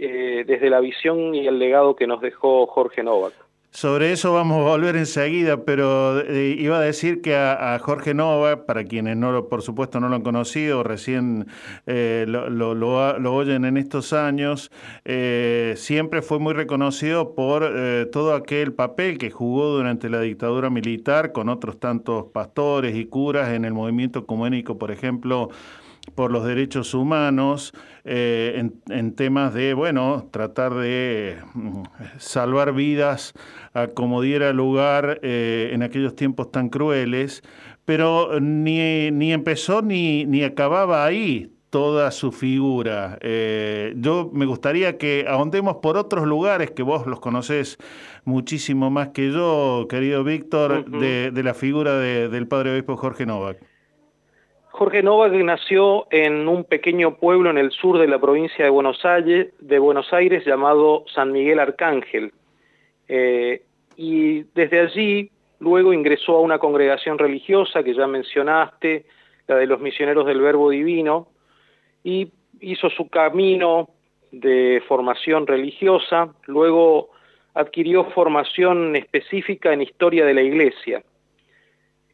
eh, desde la visión y el legado que nos dejó Jorge Novak. Sobre eso vamos a volver enseguida, pero eh, iba a decir que a, Jorge Nova, para quienes no lo, por supuesto no lo han conocido, recién eh, lo, lo- lo oyen en estos años, eh, siempre fue muy reconocido por todo aquel papel que jugó durante la dictadura militar con otros tantos pastores y curas en el movimiento ecuménico, por ejemplo, por los derechos humanos, eh, en, en temas de, bueno, tratar de mm, salvar vidas a como diera lugar eh, en aquellos tiempos tan crueles, pero ni, ni empezó ni, ni acababa ahí toda su figura. Eh, yo me gustaría que ahondemos por otros lugares que vos los conocés muchísimo más que yo, querido Víctor, de, de la figura de- del padre obispo Jorge Novak. Jorge Novak nació en un pequeño pueblo en el sur de la provincia de Buenos Aires, de Buenos Aires llamado San Miguel Arcángel. Eh, y desde allí luego ingresó a una congregación religiosa que ya mencionaste, la de los misioneros del Verbo Divino, y hizo su camino de formación religiosa, luego adquirió formación específica en historia de la Iglesia.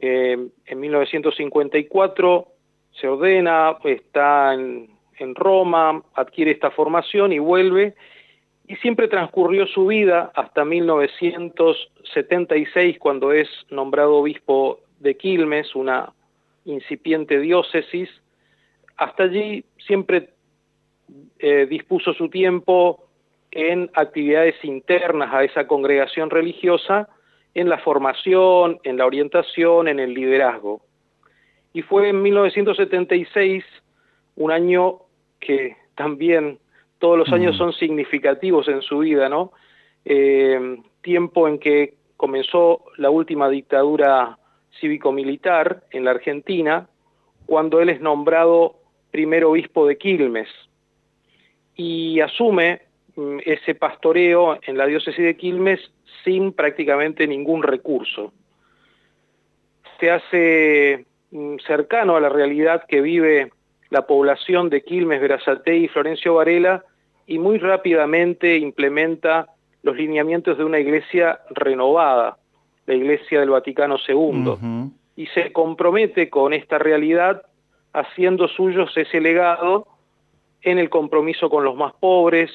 Eh, en 1954 se ordena, está en, Roma, adquiere esta formación y vuelve, y siempre transcurrió su vida hasta 1976, cuando es nombrado obispo de Quilmes, una incipiente diócesis. Hasta allí siempre eh, dispuso su tiempo en actividades internas a esa congregación religiosa, en la formación, en la orientación, en el liderazgo. Y fue en 1976, un año que también todos los años son significativos en su vida, ¿no? Eh, tiempo en que comenzó la última dictadura cívico-militar en la Argentina, cuando él es nombrado primer obispo de Quilmes y asume mm, ese pastoreo en la diócesis de Quilmes sin prácticamente ningún recurso. Se hace mm, cercano a la realidad que vive la población de Quilmes, Verazate y Florencio Varela y muy rápidamente implementa los lineamientos de una iglesia renovada, la Iglesia del Vaticano II, y se compromete con esta realidad haciendo suyos ese legado en el compromiso con los más pobres,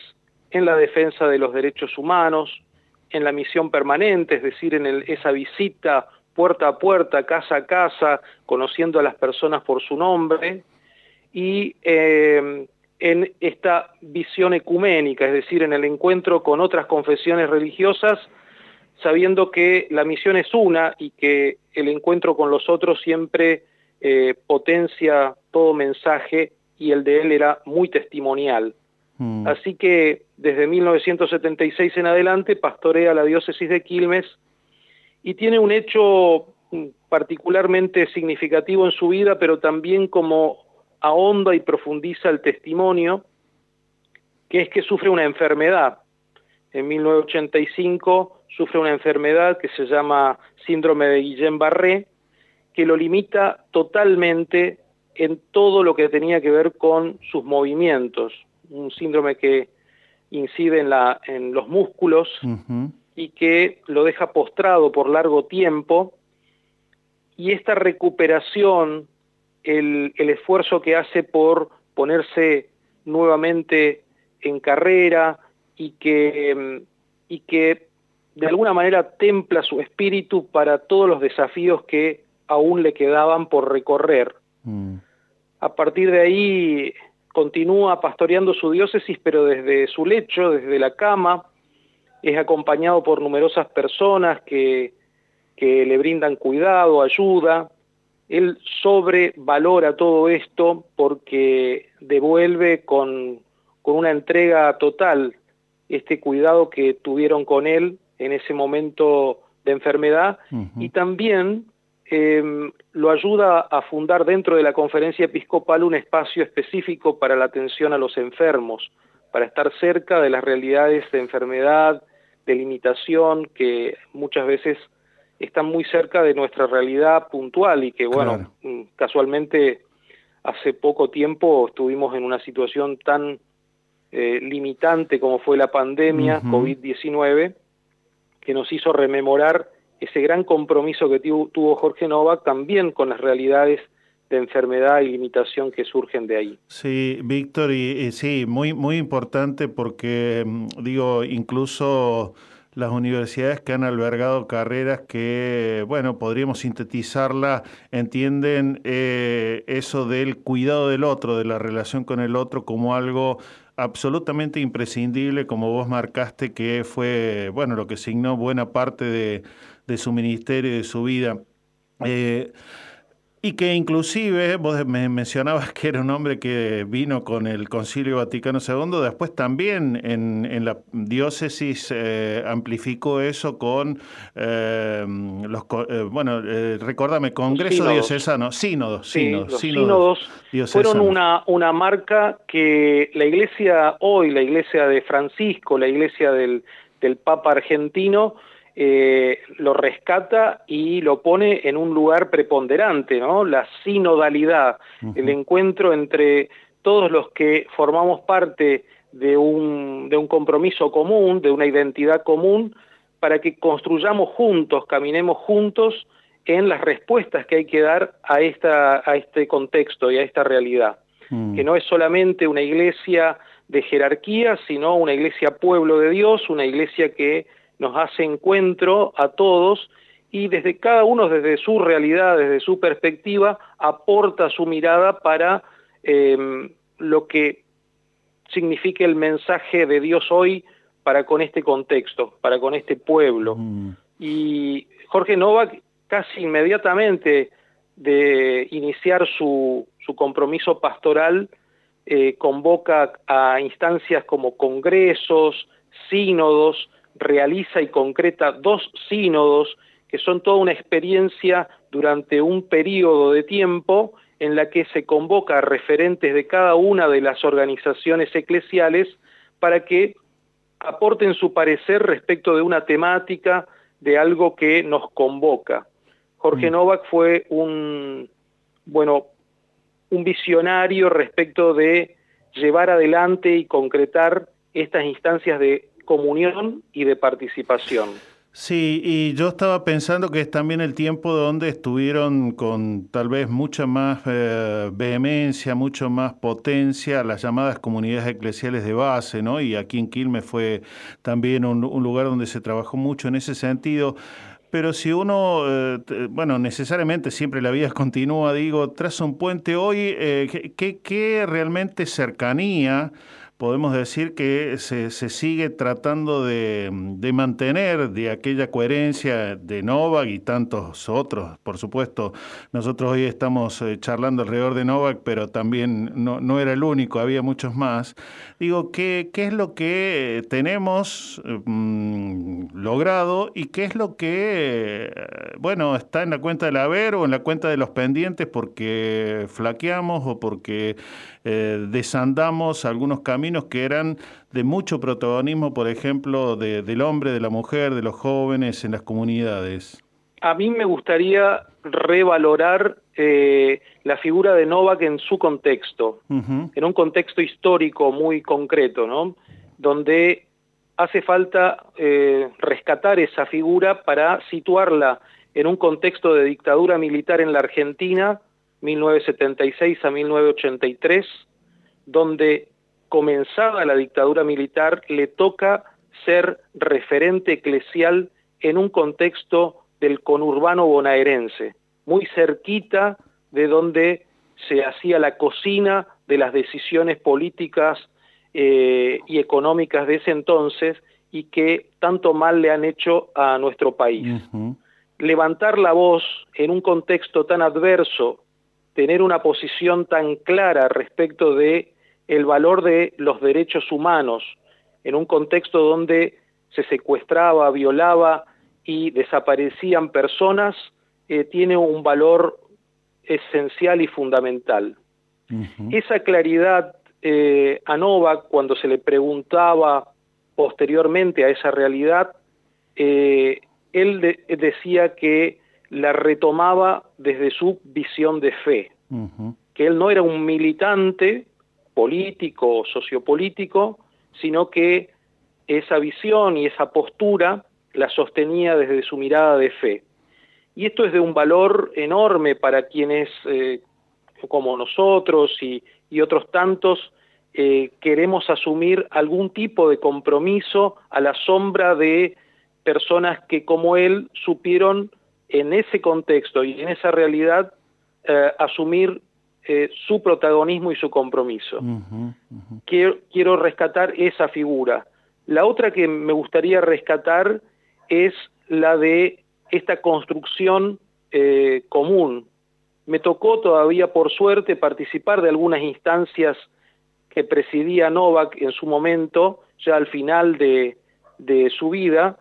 en la defensa de los derechos humanos, en la misión permanente, es decir, en el- esa visita puerta a puerta, casa a casa, conociendo a las personas por su nombre, y eh, en esta visión ecuménica, es decir, en el encuentro con otras confesiones religiosas, sabiendo que la misión es una y que el encuentro con los otros siempre eh, potencia todo mensaje y el de él era muy testimonial. Así que desde 1976 en adelante pastorea la diócesis de Quilmes y tiene un hecho mm, particularmente significativo en su vida, pero también como ahonda y profundiza el testimonio, que es que sufre una enfermedad. En 1985 sufre una enfermedad que se llama síndrome de Guillain-Barré, que lo limita totalmente en todo lo que tenía que ver con sus movimientos. Un síndrome que incide en, la, en los músculos y que lo deja postrado por largo tiempo. Y esta recuperación, el, el esfuerzo que hace por ponerse nuevamente en carrera y que, mm, y que de alguna manera templa su espíritu para todos los desafíos que aún le quedaban por recorrer. A partir de ahí continúa pastoreando su diócesis, pero desde su lecho, desde la cama, es acompañado por numerosas personas que, que le brindan cuidado, ayuda. Él sobrevalora todo esto porque devuelve con, con una entrega total este cuidado que tuvieron con él en ese momento de enfermedad y también eh, lo ayuda a fundar dentro de la conferencia episcopal un espacio específico para la atención a los enfermos, para estar cerca de las realidades de enfermedad, de limitación, que muchas veces están muy cerca de nuestra realidad puntual y que, bueno, mm, casualmente hace poco tiempo estuvimos en una situación tan eh, limitante como fue la pandemia Ujú. COVID-19, que nos hizo rememorar ese gran compromiso que tu- tuvo Jorge Novak también con las realidades de enfermedad y limitación que surgen de ahí. Sí, Víctor, y, sí, muy, muy importante porque, mm, digo, incluso las universidades que han albergado carreras que, bueno, podríamos sintetizarla, entienden eh, eso del cuidado del otro, de la relación con el otro como algo absolutamente imprescindible, como vos marcaste, que fue, bueno, lo que signó buena parte de, de su ministerio y de su vida. Eh, y que inclusive, vos me mencionabas que era un hombre que vino con el Concilio Vaticano II, después también en, en la diócesis eh, amplificó eso con eh, los, eh, bueno, eh, recordame, Congreso Sínodos. Diocesano, sínodos, Sí, sínodos, los sínodos fueron una, una marca que la iglesia hoy, la iglesia de Francisco, la iglesia del, del Papa argentino, eh, lo rescata y lo pone en un lugar preponderante, ¿no? La sinodalidad, el encuentro entre todos los que formamos parte de un, de un compromiso común, de una identidad común, para que construyamos juntos, caminemos juntos en las respuestas que hay que dar a, esta, a este contexto y a esta realidad, que no es solamente una iglesia de jerarquía, sino una iglesia pueblo de Dios, una iglesia que nos hace encuentro a todos y desde cada uno, desde su realidad, desde su perspectiva, aporta su mirada para eh, lo que signifique el mensaje de Dios hoy para con este contexto, para con este pueblo. Y Jorge Novak casi inmediatamente de iniciar su, su compromiso pastoral eh, convoca a instancias como congresos, sínodos, realiza y concreta dos sínodos que son toda una experiencia durante un periodo de tiempo en la que se convoca a referentes de cada una de las organizaciones eclesiales para que aporten su parecer respecto de una temática, de algo que nos convoca. Jorge Novak fue un, bueno, un visionario respecto de llevar adelante y concretar estas instancias de comunión y de participación. Sí, y yo estaba pensando que es también el tiempo donde estuvieron con tal vez mucha más eh, vehemencia, mucho más potencia las llamadas comunidades eclesiales de base, ¿no? Y aquí en Quilmes fue también un, lugar donde se trabajó mucho en ese sentido. Pero si uno, eh, bueno, necesariamente siempre la vida continúa, digo, traza un puente hoy, eh, ¿qué- ¿qué, qué realmente cercanía podemos decir que se, sigue tratando de, mantener de aquella coherencia de Novak y tantos otros, por supuesto. Nosotros hoy estamos eh, charlando alrededor de Novak, pero también no, no era el único, había muchos más. Digo, ¿qué, qué es lo que tenemos mm, logrado y qué es lo que, eh, bueno, está en la cuenta del haber o en la cuenta de los pendientes porque flaqueamos o porque eh, desandamos algunos caminos que eran de mucho protagonismo, por ejemplo, de- del hombre, de la mujer, de los jóvenes en las comunidades. A mí me gustaría revalorar eh, la figura de Novak en su contexto, en un contexto histórico muy concreto, ¿no? Donde hace falta eh, rescatar esa figura para situarla en un contexto de dictadura militar en la Argentina, 1976 a 1983, donde comenzada la dictadura militar le toca ser referente eclesial en un contexto del conurbano bonaerense, muy cerquita de donde se hacía la cocina de las decisiones políticas eh, y económicas de ese entonces y que tanto mal le han hecho a nuestro país. Levantar la voz en un contexto tan adverso, tener una posición tan clara respecto de el valor de los derechos humanos, en un contexto donde se secuestraba, violaba y desaparecían personas eh, tiene un valor esencial y fundamental. Esa claridad eh, a Novak, cuando se le preguntaba posteriormente a esa realidad, eh, él de- decía que la retomaba desde su visión de fe, que él no era un militante político o sociopolítico, sino que esa visión y esa postura la sostenía desde su mirada de fe. Y esto es de un valor enorme para quienes, eh, como nosotros y, otros tantos, eh, queremos asumir algún tipo de compromiso a la sombra de personas que como él supieron en ese contexto y en esa realidad eh, asumir eh, su protagonismo y su compromiso. Quiero, quiero rescatar esa figura. La otra que me gustaría rescatar es la de esta construcción eh, común. Me tocó todavía, por suerte, participar de algunas instancias que presidía Novak en su momento, ya al final de, de su vida,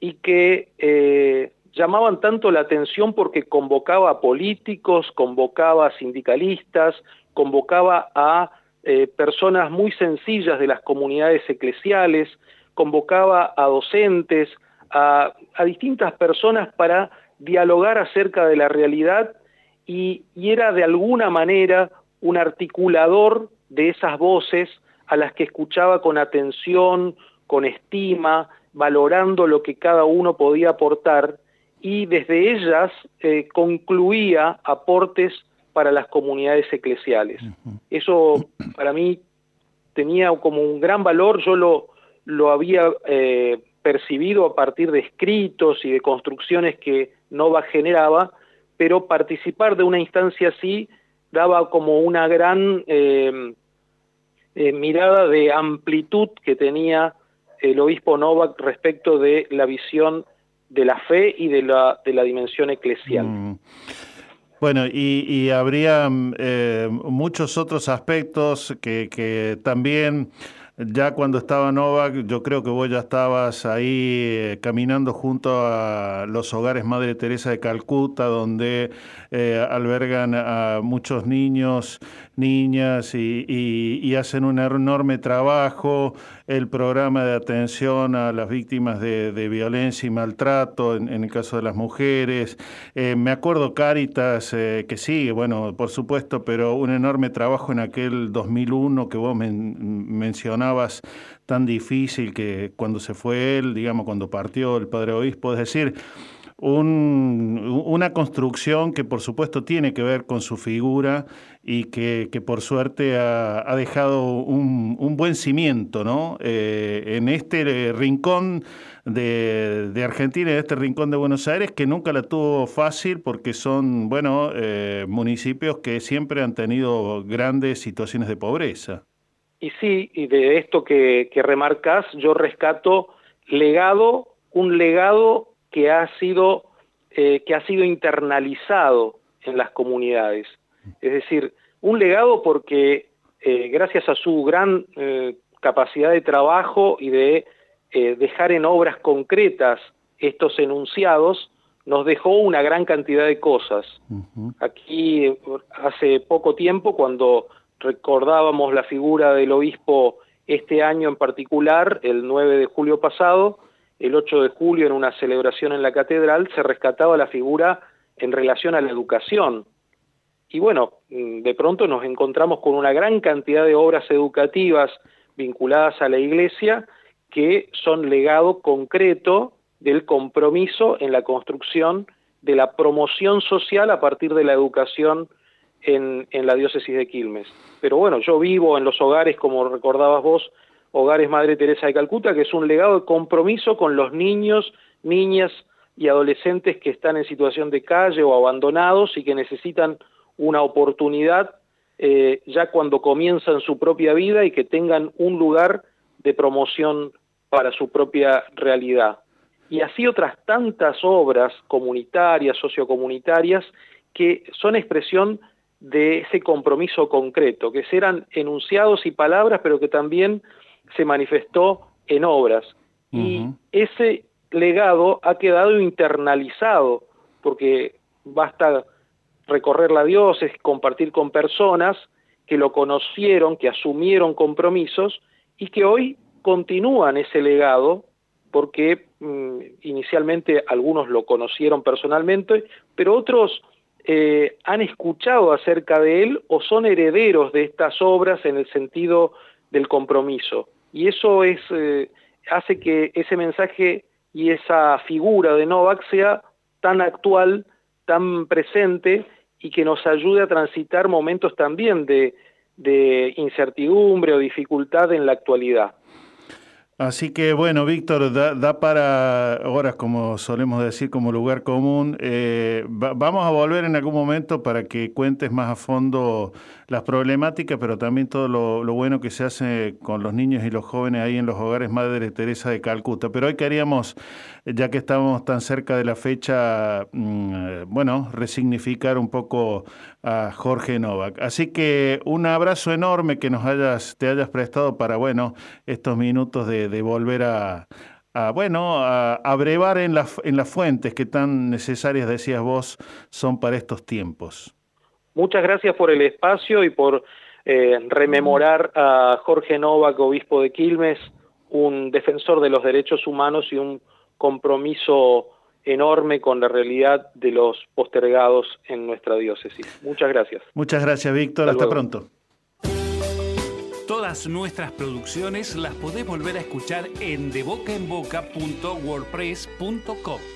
y que eh, llamaban tanto la atención porque convocaba a políticos, convocaba a sindicalistas, convocaba a eh, personas muy sencillas de las comunidades eclesiales, convocaba a docentes, a, distintas personas para dialogar acerca de la realidad y era de alguna manera un articulador de esas voces a las que escuchaba con atención, con estima, valorando lo que cada uno podía aportar y desde ellas eh, concluía aportes para las comunidades eclesiales. Eso para mí tenía como un gran valor, yo lo, lo había eh, percibido a partir de escritos y de construcciones que Nova generaba, pero participar de una instancia así daba como una gran eh, eh, mirada de amplitud que tenía el obispo Novak respecto de la visión de la fe y de la, de la dimensión eclesial. Mm. Bueno, y, y habría mm, eh, muchos otros aspectos que, también ya cuando estaba Novak, yo creo que vos ya estabas ahí eh, caminando junto a los hogares Madre Teresa de Calcuta, donde eh, albergan a muchos niños, niñas y hacen un enorme trabajo. El programa de atención a las víctimas de, violencia y maltrato, en, el caso de las mujeres. Eh, me acuerdo Cáritas, eh, que sigue, bueno, por supuesto, pero un enorme trabajo en aquel 2001 que vos men- mencionabas, tan difícil que cuando se fue él, digamos, cuando partió el padre obispo, es decir, un- una construcción que por supuesto tiene que ver con su figura y que, por suerte ha, dejado un, buen cimiento ¿no? Eh, en este rincón de, de Argentina, en este rincón de Buenos Aires, que nunca la tuvo fácil porque son bueno, eh, municipios que siempre han tenido grandes situaciones de pobreza. Y sí, y de esto que, que remarcas, yo rescato legado, un legado que ha sido, eh, que ha sido internalizado en las comunidades. Es decir, un legado porque eh, gracias a su gran eh, capacidad de trabajo y de dejar en obras concretas estos enunciados, nos dejó una gran cantidad de cosas. Aquí hace poco tiempo, cuando recordábamos la figura del obispo este año en particular, el 9 de julio pasado, el 8 de julio en una celebración en la catedral, se rescataba la figura en relación a la educación. Y bueno, mm, de pronto nos encontramos con una gran cantidad de obras educativas vinculadas a la iglesia que son legado concreto del compromiso en la construcción de la promoción social a partir de la educación en, en la diócesis de Quilmes. Pero bueno, yo vivo en los hogares, como recordabas vos, Hogares Madre Teresa de Calcuta, que es un legado de compromiso con los niños, niñas y adolescentes que están en situación de calle o abandonados y que necesitan una oportunidad eh, ya cuando comienzan su propia vida y que tengan un lugar de promoción para su propia realidad. Y así otras tantas obras comunitarias, sociocomunitarias, que son expresión de ese compromiso concreto, que eran enunciados y palabras, pero que también se manifestó en obras. Y ese legado ha quedado internalizado, porque basta recorrer la diócesis, compartir con personas que lo conocieron, que asumieron compromisos y que hoy continúan ese legado porque mm, inicialmente algunos lo conocieron personalmente, pero otros eh, han escuchado acerca de él o son herederos de estas obras en el sentido del compromiso. Y eso es, eh, hace que ese mensaje y esa figura de Novak sea tan actual, tan presente y que nos ayude a transitar momentos también de, incertidumbre o dificultad en la actualidad. Así que bueno, Víctor, da, para horas, como solemos decir, como lugar común. Eh, va- vamos a volver en algún momento para que cuentes más a fondo las problemáticas, pero también todo lo, bueno que se hace con los niños y los jóvenes ahí en los hogares Madre Teresa de Calcuta. Pero hoy queríamos, ya que estamos tan cerca de la fecha, mm, bueno, resignificar un poco a Jorge Novak. Así que un abrazo enorme que nos hayas, te hayas prestado para, bueno, estos minutos de, de volver a, a, bueno, a, a brevar en, la, en las fuentes que tan necesarias, decías vos, son para estos tiempos. Muchas gracias por el espacio y por eh, rememorar a Jorge Novak, obispo de Quilmes, un defensor de los derechos humanos y un compromiso enorme con la realidad de los postergados en nuestra diócesis. Muchas gracias. Muchas gracias, Víctor. Hasta Hasta, pronto. Todas nuestras producciones las podés volver a escuchar en debocaenboca.wordpress.com.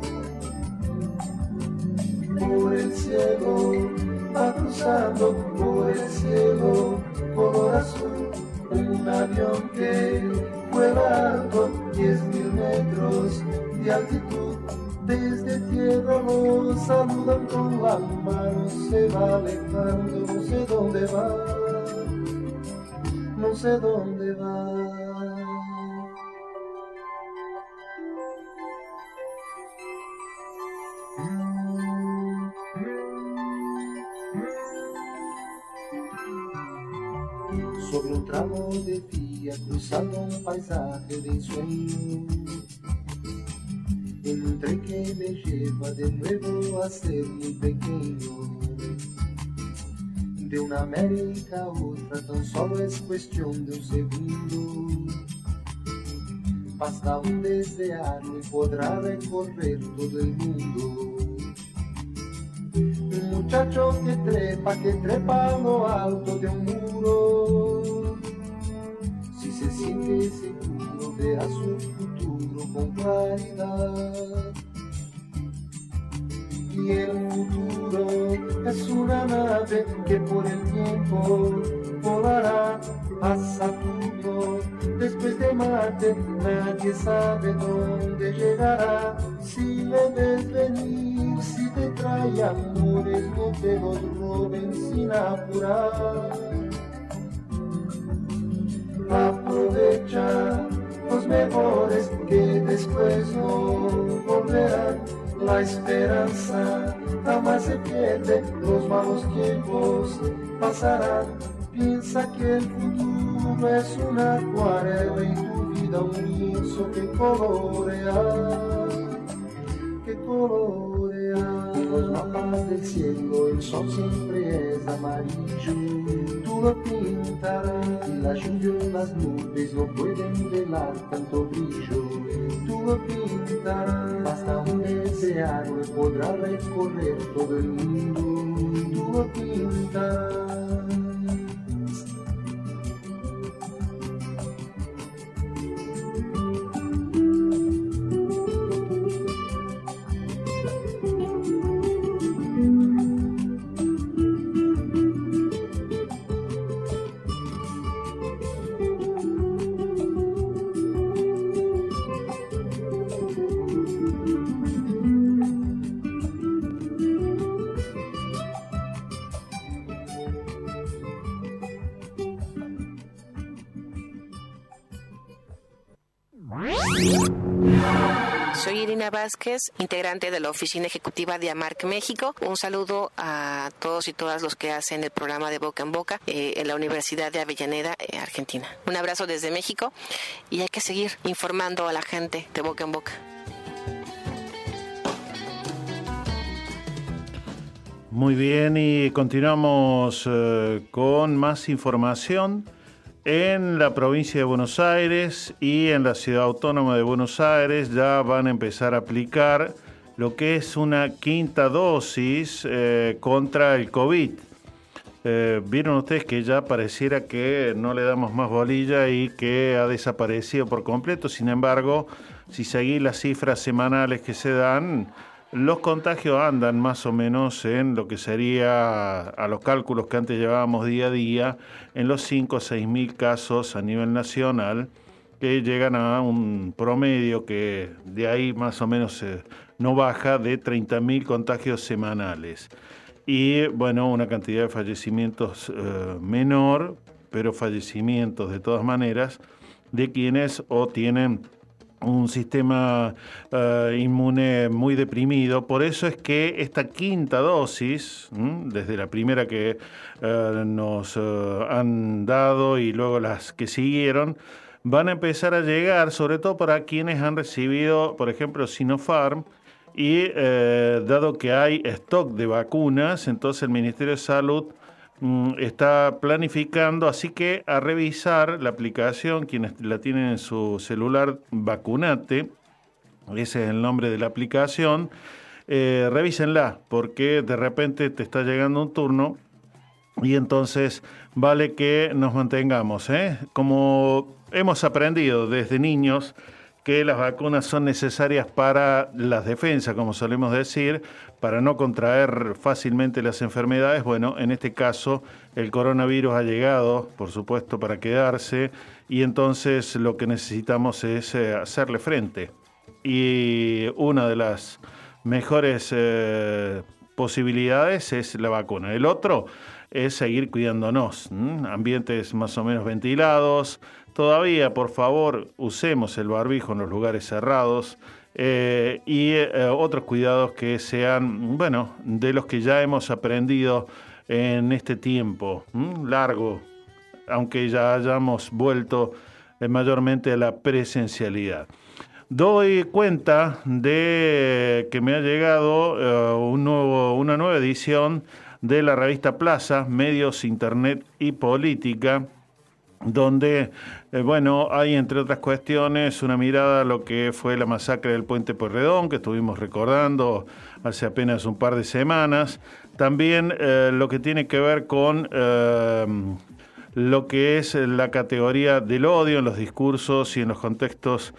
por el cielo, va cruzando por el cielo, color azul, un avión que vuela diez mil metros de altitud. Desde tierra lo saludan con la mano, se va alejando, no sé dónde va, no sé dónde va. De vía cruzando un paisaje de ensueño. En que me lleva de nuevo a ser muy pequeño. De una América a otra tan solo es cuestión de un segundo. Basta un desearlo y podrá recorrer todo el mundo. Un muchacho que trepa, que trepa a lo alto de un muro. Siente seguro, verá su futuro con claridad. Y el futuro es una nave que por el tiempo volará a Saturno. Después de Marte, nadie sabe dónde llegará. Si le ves venir, si te trae amores, no te los roben sin apurar. Aprovecha los mejores que después no volverán. La esperanza jamás se pierde, los malos tiempos pasarán. Piensa que el futuro es una acuarela y tu vida un lienzo que colorea, que colorea. los mapas del cielo el sol siempre es amarillo. Tú lo pintarás y la lluvia en las nubes no pueden velar tanto brillo. Tú lo pintarás hasta un deseable podrá recorrer todo el mundo. Tú lo Vázquez, integrante de la Oficina Ejecutiva de AMARC México. Un saludo a todos y todas los que hacen el programa de Boca en Boca eh, en la Universidad de Avellaneda, eh, Argentina. Un abrazo desde México y hay que seguir informando a la gente de Boca en Boca. Muy bien, y continuamos eh, con más información. En la provincia de Buenos Aires y en la ciudad autónoma de Buenos Aires ya van a empezar a aplicar lo que es una quinta dosis eh, contra el COVID. Eh, Vieron ustedes que ya pareciera que no le damos más bolilla y que ha desaparecido por completo. Sin embargo, si seguís las cifras semanales que se dan, los contagios andan más o menos en lo que sería, a los cálculos que antes llevábamos día a día, en los 5 o 6 mil casos a nivel nacional, que llegan a un promedio que de ahí más o menos eh, no baja de 30 mil contagios semanales. Y bueno, una cantidad de fallecimientos eh, menor, pero fallecimientos de todas maneras, de quienes o tienen un sistema eh, inmune muy deprimido. Por eso es que esta quinta dosis, desde la primera que eh, nos eh, han dado y luego las que siguieron, van a empezar a llegar, sobre todo para quienes han recibido, por ejemplo, Sinopharm, y dado que hay stock de vacunas, entonces el Ministerio de Salud está planificando, así que a revisar la aplicación, quienes la tienen en su celular, Vacunate, ese es el nombre de la aplicación, eh, revísenla, porque de repente te está llegando un turno y entonces vale que nos mantengamos. ¿eh? Como hemos aprendido desde niños que las vacunas son necesarias para las defensas, como solemos decir, para no contraer fácilmente las enfermedades. Bueno, en este caso el coronavirus ha llegado, por supuesto, para quedarse y entonces lo que necesitamos es eh, hacerle frente. Y una de las mejores eh, posibilidades es la vacuna. El otro es seguir cuidándonos. Ambientes más o menos ventilados. Todavía, por favor, usemos el barbijo en los lugares cerrados. eh, y eh, otros cuidados que sean, bueno, de los que ya hemos aprendido en este tiempo largo, aunque ya hayamos vuelto eh, mayormente a la presencialidad. Doy cuenta de que me ha llegado una nueva edición de la revista Plaza, Medios, Internet y Política, donde, eh, bueno, hay entre otras cuestiones una mirada a lo que fue la masacre del Puente Porredón, que estuvimos recordando hace apenas un par de semanas. También eh, lo que tiene que ver con eh, lo que es la categoría del odio en los discursos y en los contextos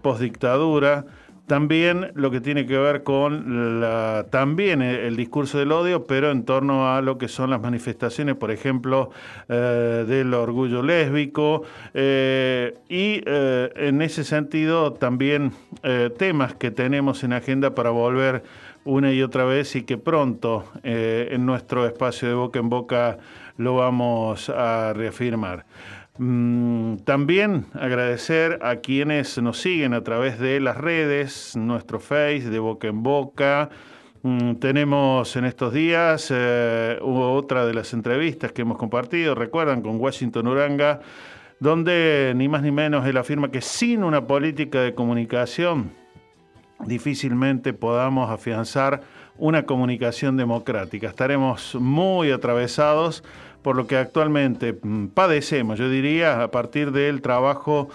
postdictadura. También lo que tiene que ver con también el, discurso del odio, pero en torno a lo que son las manifestaciones, por ejemplo, eh, del orgullo lésbico. eh, y eh, en ese sentido también eh, temas que tenemos en agenda para volver una y otra vez y que pronto en nuestro espacio de boca en boca lo vamos a reafirmar. Mm, También agradecer a quienes nos siguen a través de las redes, nuestro Face de Boca en Boca. Mm, Tenemos en estos días eh, otra de las entrevistas que hemos compartido, recuerdan, con Washington Uranga, donde ni más ni menos él afirma que sin una política de comunicación difícilmente podamos afianzar una comunicación democrática. Estaremos muy atravesados por lo que actualmente mm, padecemos, yo diría, a partir del trabajo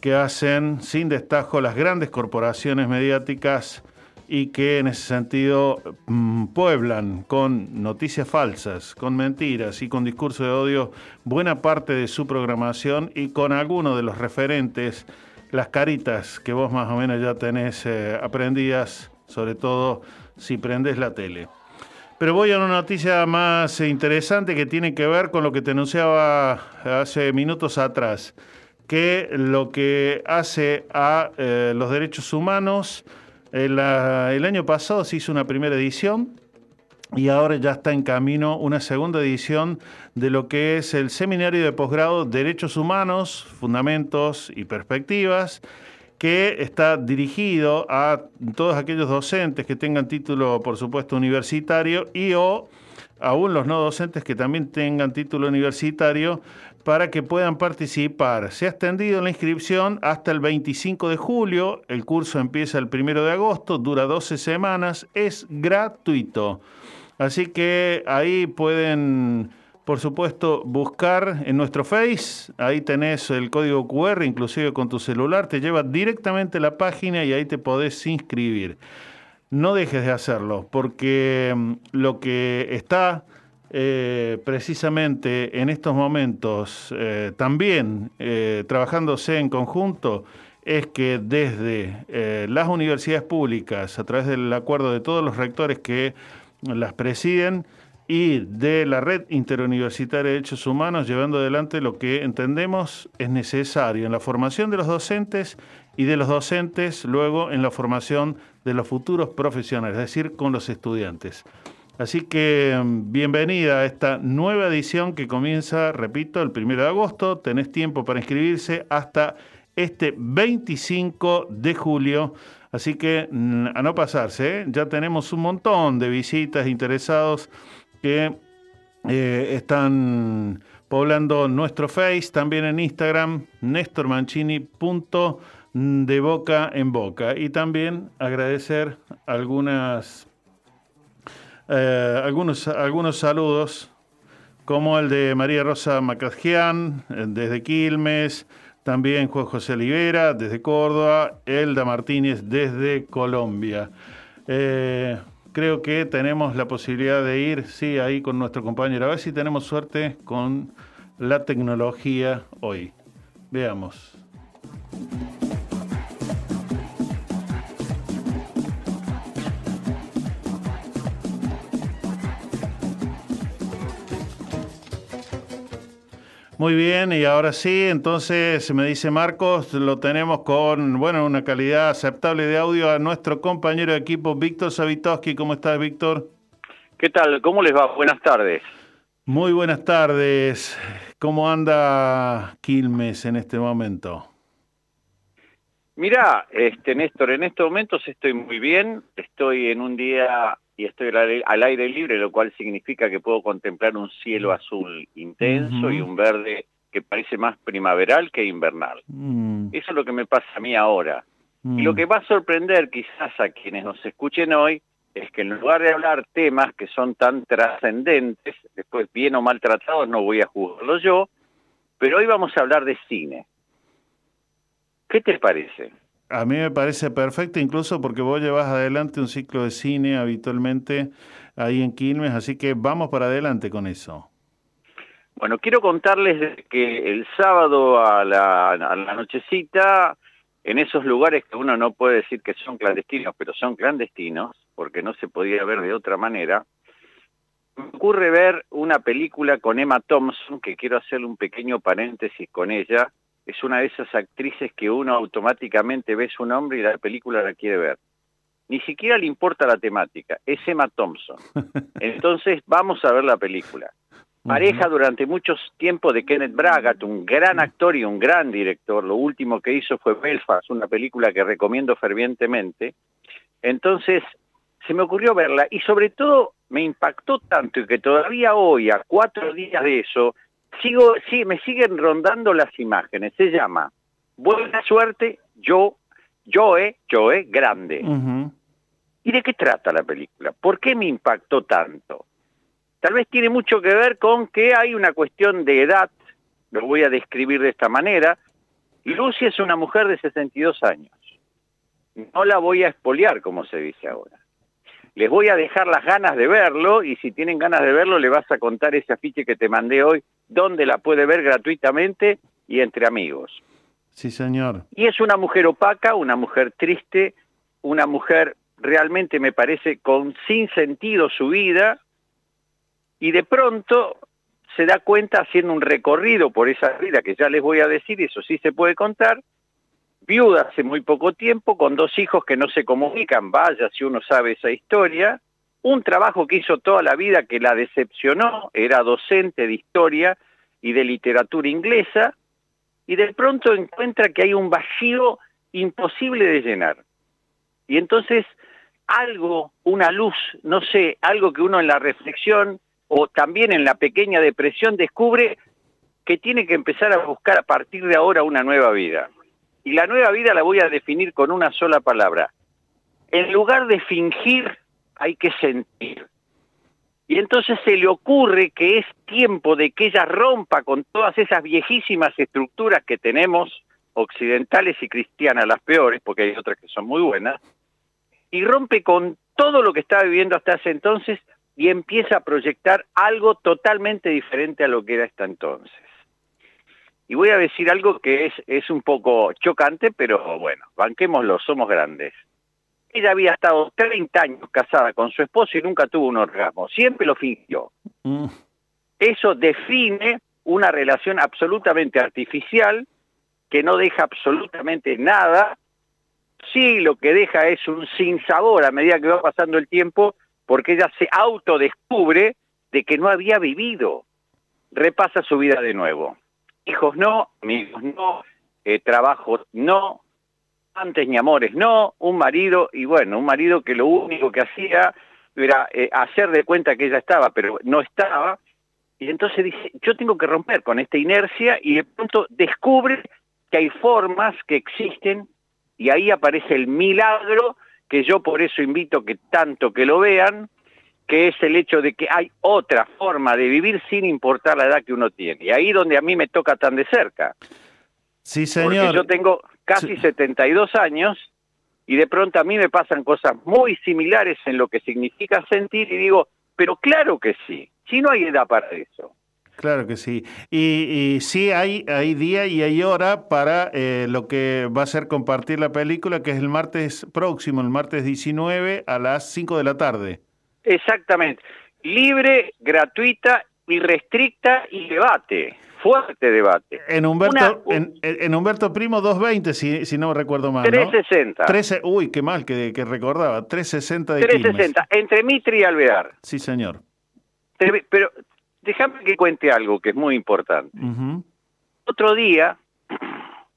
que hacen sin destajo las grandes corporaciones mediáticas y que en ese sentido mm, pueblan con noticias falsas, con mentiras y con discurso de odio buena parte de su programación y con algunos de los referentes, las caritas que vos más o menos ya tenés eh, aprendidas, sobre todo si prendes la tele. Pero voy a una noticia más interesante que tiene que ver con lo que te anunciaba hace minutos atrás, que lo que hace a eh, los derechos humanos, el, ah, el año pasado se hizo una primera edición y ahora ya está en camino una segunda edición de lo que es el Seminario de Posgrado Derechos Humanos, Fundamentos y Perspectivas, que está dirigido a todos aquellos docentes que tengan título, por supuesto, universitario y o aún los no docentes que también tengan título universitario para que puedan participar. Se ha extendido la inscripción hasta el 25 de julio, el curso empieza el 1 de agosto, dura 12 semanas, es gratuito. Así que ahí pueden, por supuesto, buscar en nuestro Face, ahí tenés el código QR, inclusive con tu celular, te lleva directamente a la página y ahí te podés inscribir. No dejes de hacerlo, porque mm, lo que está eh, precisamente en estos momentos eh, también eh, trabajándose en conjunto es que desde las universidades públicas, a través del acuerdo de todos los rectores que las presiden, y de la Red Interuniversitaria de Derechos Humanos, llevando adelante lo que entendemos es necesario en la formación de los docentes y de los docentes, luego en la formación de los futuros profesionales, es decir, con los estudiantes. Así que mm, bienvenida a esta nueva edición que comienza, repito, el 1 de agosto. Tenés tiempo para inscribirse hasta este 25 de julio. Así que mm, a no pasarse, ¿eh? ya tenemos un montón de visitas, interesados que eh, están poblando nuestro Face, también en Instagram, de boca en boca. Y también agradecer algunas, eh, algunos, algunos saludos, como el de María Rosa Macadjian, eh, desde Quilmes, también Juan José Olivera, desde Córdoba, Elda Martínez, desde Colombia. Creo que tenemos la posibilidad de ir, sí, ahí con nuestro compañero. A ver si tenemos suerte con la tecnología hoy. Veamos. Muy bien, y ahora sí, entonces me dice Marcos, lo tenemos con, bueno, una calidad aceptable de audio a nuestro compañero de equipo, Víctor Savitoski. ¿Cómo estás, Víctor? ¿Qué tal? ¿Cómo les va? Buenas tardes. Muy buenas tardes. ¿Cómo anda Quilmes en este momento? Mirá, este, Néstor, en estos momentos estoy muy bien, estoy en un día y estoy al aire, libre, lo cual significa que puedo contemplar un cielo azul intenso y un verde que parece más primaveral que invernal. Mm, Eso es lo que me pasa a mí ahora. mm. Y lo que va a sorprender quizás a quienes nos escuchen hoy es que en lugar de hablar temas que son tan trascendentes, después bien o mal tratados, no voy a juzgarlo yo, pero hoy vamos a hablar de cine. ¿Qué te parece? A mí me parece perfecto, incluso porque vos llevas adelante un ciclo de cine habitualmente ahí en Quilmes, así que vamos para adelante con eso. Bueno, quiero contarles que el sábado a la, a la nochecita, en esos lugares que uno no puede decir que son clandestinos, pero son clandestinos, porque no se podía ver de otra manera, me ocurre ver una película con Emma Thompson, que quiero hacerle un pequeño paréntesis con ella. Es una de esas actrices que uno automáticamente ve su nombre y la película la quiere ver. Ni siquiera le importa la temática, es Emma Thompson. Entonces vamos a ver la película. Pareja durante mucho tiempo de Kenneth Bragat, un gran actor y un gran director. Lo último que hizo fue Belfast, una película que recomiendo fervientemente. Entonces, se me ocurrió verla y sobre todo me impactó tanto y que todavía hoy, a cuatro días de eso, sigo, sí, me siguen rondando las imágenes. Se llama Buena suerte, yo, Joe, Joe, grande. Ujú. ¿Y de qué trata la película? ¿Por qué me impactó tanto? Tal vez tiene mucho que ver con que hay una cuestión de edad, lo voy a describir de esta manera. Lucy es una mujer de 62 años. No la voy a espoliar, como se dice ahora. Les voy a dejar las ganas de verlo y si tienen ganas de verlo le vas a contar ese afiche que te mandé hoy, donde la puede ver gratuitamente y entre amigos. Sí, señor. Y es una mujer opaca, una mujer triste, una mujer realmente me parece con sin sentido su vida y de pronto se da cuenta haciendo un recorrido por esa vida que ya les voy a decir, eso sí se puede contar, viuda hace muy poco tiempo, con dos hijos que no se comunican, vaya si uno sabe esa historia, un trabajo que hizo toda la vida que la decepcionó, era docente de historia y de literatura inglesa, y de pronto encuentra que hay un vacío imposible de llenar. Y entonces algo, una luz, no sé, algo que uno en la reflexión o también en la pequeña depresión descubre que tiene que empezar a buscar a partir de ahora una nueva vida. Y la nueva vida la voy a definir con una sola palabra. En lugar de fingir, hay que sentir. Y entonces se le ocurre que es tiempo de que ella rompa con todas esas viejísimas estructuras que tenemos, occidentales y cristianas, las peores, porque hay otras que son muy buenas, y rompe con todo lo que estaba viviendo hasta ese entonces y empieza a proyectar algo totalmente diferente a lo que era hasta entonces. Y voy a decir algo que es, es un poco chocante, pero bueno, banquémoslo, somos grandes. Ella había estado 30 años casada con su esposo y nunca tuvo un orgasmo, siempre lo fingió. Mm. Eso define una relación absolutamente artificial que no deja absolutamente nada. Sí, lo que deja es un sinsabor a medida que va pasando el tiempo, porque ella se autodescubre de que no había vivido. Repasa su vida de nuevo. Hijos no, amigos no, eh, trabajo no, antes ni amores no, un marido, y bueno, un marido que lo único que hacía era eh, hacer de cuenta que ella estaba, pero no estaba, y entonces dice, yo tengo que romper con esta inercia, y de pronto descubre que hay formas que existen, y ahí aparece el milagro, que yo por eso invito que tanto que lo vean, que es el hecho de que hay otra forma de vivir sin importar la edad que uno tiene. Y ahí donde a mí me toca tan de cerca. Sí, Porque señor. yo tengo casi 72 años y de pronto a mí me pasan cosas muy similares en lo que significa sentir y digo, pero claro que sí, si no hay edad para eso. Claro que sí. Y, y sí, hay, hay día y hay hora para eh, lo que va a ser compartir la película, que es el martes próximo, el martes 19 a las 5 de la tarde. Exactamente. Libre, gratuita, irrestricta y debate. Fuerte debate. En Humberto, Una- en, en Humberto Primo 220, si, si no recuerdo mal. ¿no? 360. 13, uy, qué mal que, que recordaba. 360 de Quilmes. 360, entre Mitre y Alvear. Sí, señor. Pero- déjame que cuente algo que es muy importante. Otro día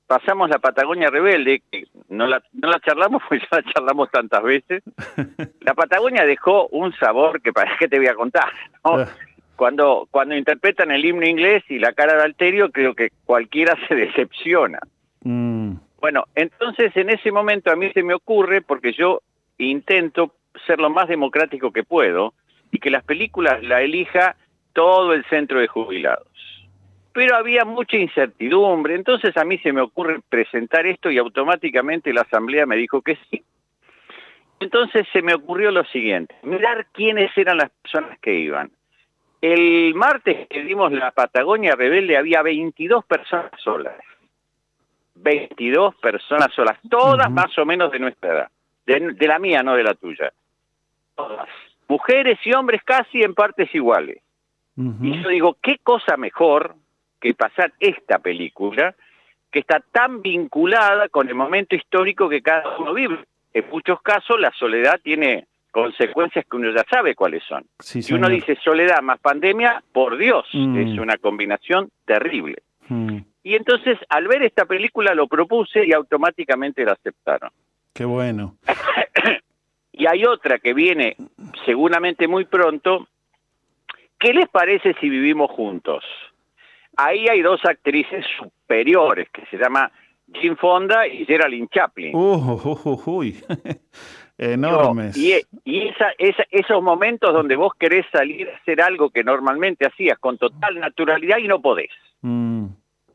pasamos la Patagonia Rebelde, que no la, no la charlamos porque ya la charlamos tantas veces. La Patagonia dejó un sabor que para qué te voy a contar. ¿no? Cuando, cuando interpretan el himno inglés y la cara de Alterio, creo que cualquiera se decepciona. Mm, Bueno, entonces en ese momento a mí se me ocurre, porque yo intento ser lo más democrático que puedo, y que las películas la elija todo el centro de jubilados. Pero había mucha incertidumbre, entonces a mí se me ocurre presentar esto y automáticamente la asamblea me dijo que sí. Entonces se me ocurrió lo siguiente, mirar quiénes eran las personas que iban. El martes que dimos la Patagonia Rebelde había 22 personas solas. 22 personas solas, todas más o menos de nuestra edad. De, de la mía, no de la tuya. Todas. Mujeres y hombres casi en partes iguales. Y yo digo, ¿qué cosa mejor que pasar esta película que está tan vinculada con el momento histórico que cada uno vive? En muchos casos la soledad tiene consecuencias que uno ya sabe cuáles son. Sí, y uno dice soledad más pandemia, por Dios, Mm. es una combinación terrible. mm, Y entonces al ver esta película lo propuse y automáticamente la aceptaron. qué bueno. Y hay otra que viene seguramente muy pronto. ¿Qué les parece si vivimos juntos? Ahí hay dos actrices superiores que se llama Jim Fonda y Geraldine Chaplin. Uh, uh, uh, uy. enormes. Y, y esa, esa- esos momentos donde vos querés salir a hacer algo que normalmente hacías con total naturalidad y no podés. Mm,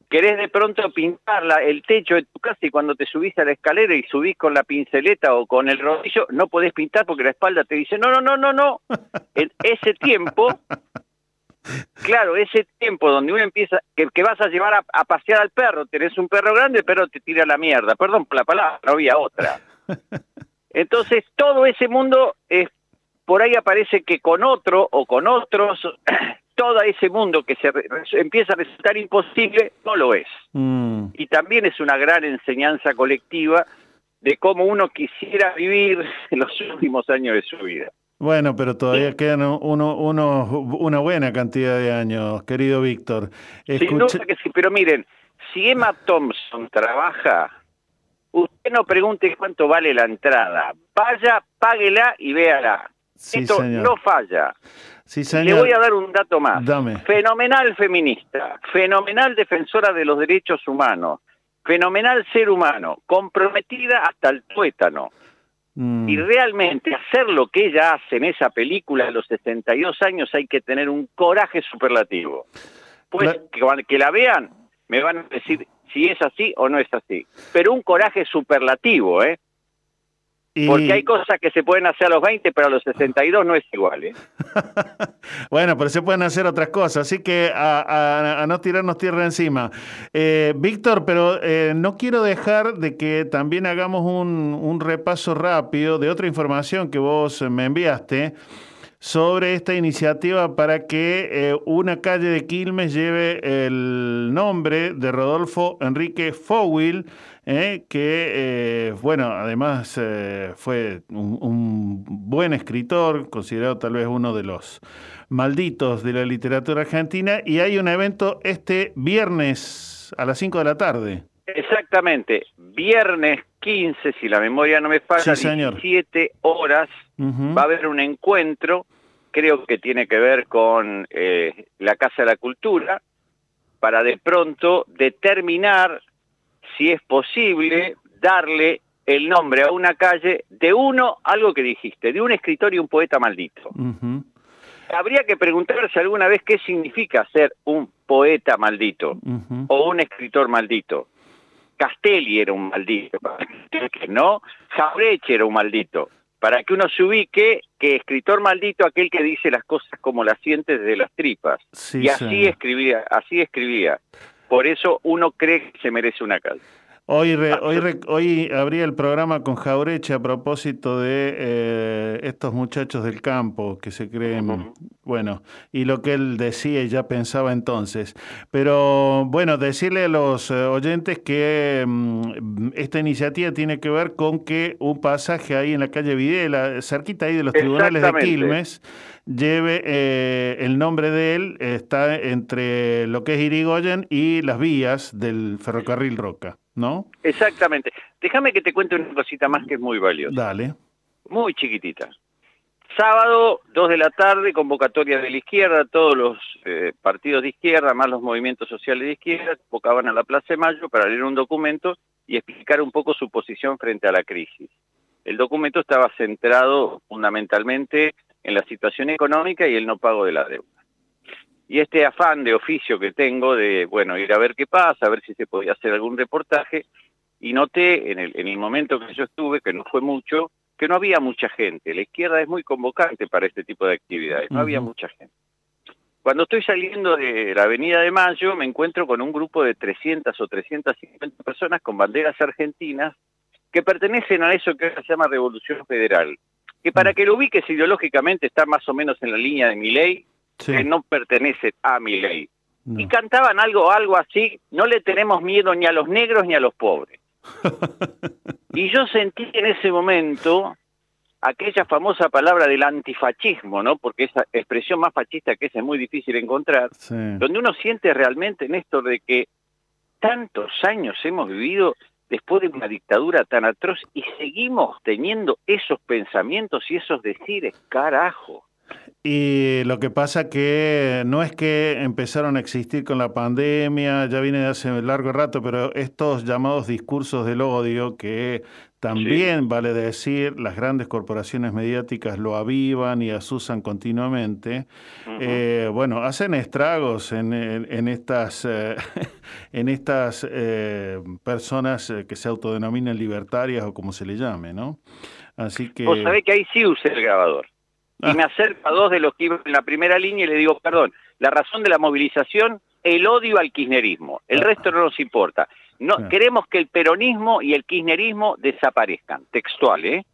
Querés de pronto pintar la- el techo de tu casa y cuando te subís a la escalera y subís con la pinceleta o con el rodillo, no podés pintar porque la espalda te dice, no, no, no, no, no. En ese tiempo, claro, ese tiempo donde uno empieza, que, que vas a llevar a, a pasear al perro, tenés un perro grande, el perro te tira la mierda, perdón por la palabra, no había otra. Entonces, todo ese mundo es por ahí aparece que con otro o con otros, todo ese mundo que se re- empieza a resultar imposible, no lo es. mm. Y también es una gran enseñanza colectiva de cómo uno quisiera vivir los últimos años de su vida. Bueno, pero todavía quedan uno, uno, una buena cantidad de años, querido Víctor. Sin Escuché- duda que sí, pero miren, si Emma Thompson trabaja, usted no pregunte cuánto vale la entrada. Vaya, páguela y véala. Sí, Esto señor. no falla. Sí, Le señor. voy a dar un dato más. Dame. Fenomenal feminista, fenomenal defensora de los derechos humanos, fenomenal ser humano, comprometida hasta el tuétano. Mm. Y realmente hacer lo que ella hace en esa película a los 62 años hay que tener un coraje superlativo. Pues que, la vean, me van a decir si es así o no es así. Pero un coraje superlativo, ¿eh? Y- Porque hay cosas que se pueden hacer a los 20, pero a los 62 no es igual, ¿eh? Bueno, pero se pueden hacer otras cosas, así que a, a- a no tirarnos tierra encima. Eh, Víctor, pero eh, no quiero dejar de que también hagamos un, un repaso rápido de otra información que vos me enviaste sobre esta iniciativa para que eh, una calle de Quilmes lleve el nombre de Rodolfo Enrique Fowil, eh, que, eh, bueno, además fue un, un buen escritor, considerado tal vez uno de los malditos de la literatura argentina, y hay un evento este viernes a las 5 de la tarde. Exactamente, viernes 15, si la memoria no me falla, Sí, señor. 17 horas, va a haber un encuentro, creo que tiene que ver con eh, la Casa de la Cultura, para de pronto determinar si es posible darle el nombre a una calle de uno, algo que dijiste, de un escritor y un poeta maldito. Habría que preguntarse alguna vez qué significa ser un poeta maldito o un escritor maldito. Castelli era un maldito, para que no, Jaureche era un maldito. Para que uno se ubique que escritor maldito aquel que dice las cosas como las siente desde las tripas. Sí, y así señor. escribía, así escribía. Por eso uno cree que se merece una calle. Hoy, re- hoy, re- hoy abría el programa con Jaureche a propósito de eh, estos muchachos del campo que se creen, bueno, y lo que él decía y ya pensaba entonces. Pero bueno, decirle a los eh, oyentes que mm, esta iniciativa tiene que ver con que un pasaje ahí en la calle Videla, cerquita ahí de los tribunales de. Quilmes, lleve eh, el nombre de él, está entre lo que es Irigoyen y las vías del ferrocarril Roca, ¿no? Exactamente. Déjame que te cuente una cosita más que es muy valiosa. Dale. muy chiquitita. Sábado, 2 de la tarde, convocatoria de la izquierda, todos los eh, partidos de izquierda, más los movimientos sociales de izquierda, convocaban a la Plaza de Mayo para leer un documento y explicar un poco su posición frente a la crisis. El documento estaba centrado fundamentalmente en la situación económica y el no pago de la deuda. Y este afán de oficio que tengo de, bueno, ir a ver qué pasa, a ver si se podía hacer algún reportaje, y noté en el, en el momento que yo estuve, que no fue mucho, que no había mucha gente. La izquierda es muy convocante para este tipo de actividades, no había mucha gente. Cuando estoy saliendo de la Avenida de Mayo, me encuentro con un grupo de 300 o 350 personas con banderas argentinas que pertenecen a eso que ahora se llama Revolución Federal, que para que lo ubiques ideológicamente está más o menos en la línea de mi ley, que no pertenece a mi ley. Y cantaban algo, algo así, no le tenemos miedo ni a los negros ni a los pobres. y yo sentí en ese momento aquella famosa palabra del antifascismo, ¿no? Porque esa expresión más fascista que esa es muy difícil encontrar, Sí. donde uno siente realmente, Néstor, de que tantos años hemos vivido después de una dictadura tan atroz y seguimos teniendo esos pensamientos y esos decires, carajo. Y lo que pasa que no es que empezaron a existir con la pandemia, ya viene de hace largo rato, pero estos llamados discursos del odio que también, vale decir, las grandes corporaciones mediáticas lo avivan y asusan continuamente, eh, bueno, hacen estragos en, estas, eh, en estas eh, personas eh, que se autodenominan libertarias o como se le llame, ¿no? Así que... Vos sabés que ahí sí usé el grabador. Y me acerco a dos de los que iban en la primera línea y le digo, perdón, la razón de la movilización, el odio al kirchnerismo. El resto no nos importa. No, Queremos que el peronismo y el kirchnerismo desaparezcan. Textual, ¿eh?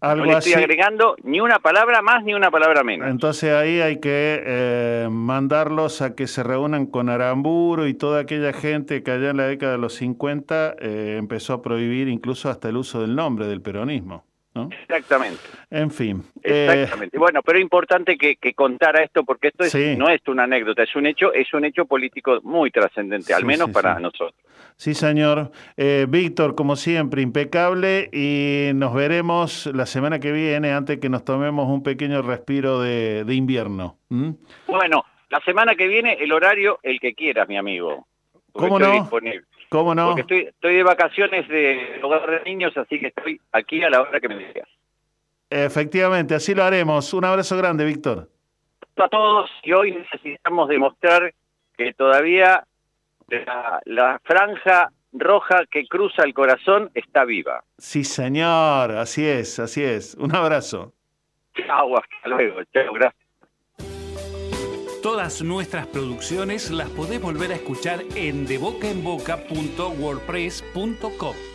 Algo no le estoy así. agregando ni una palabra más ni una palabra menos. Entonces ahí hay que eh, mandarlos a que se reúnan con Aramburu y toda aquella gente que allá en la década de los 50 eh, empezó a prohibir incluso hasta el uso del nombre del peronismo. ¿No? Exactamente. En fin. eh, Exactamente. Bueno, pero es importante que, que contara esto porque esto es- Sí. no es una anécdota, es un hecho, es un hecho político muy trascendente, al menos sí, para nosotros. sí, señor. Eh, Víctor, como siempre, impecable y nos veremos la semana que viene antes que nos tomemos un pequeño respiro de, de invierno. Bueno, la semana que viene el horario el que quieras, mi amigo. ¿Cómo no? disponible. ¿Cómo no? Porque estoy, estoy de vacaciones de hogar de niños, así que estoy aquí a la hora que me digas. Efectivamente, así lo haremos. Un abrazo grande, Víctor. a todos y hoy necesitamos demostrar que todavía la, la franja roja que cruza el corazón está viva. Sí, señor, así es, así es. Un abrazo. Chao, hasta luego. Chao, gracias. Todas nuestras producciones las podés volver a escuchar en debocaenboca.wordpress.com.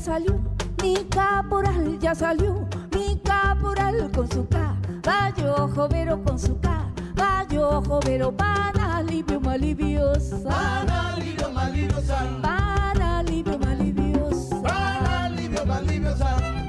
Ya salió mi caporal, ya salió mi caporal con su caballo jovero, con su caballo jovero, para alivio maliviosa. Para alivio maliviosa. Para alivio maliviosa. Para alivio maliviosa.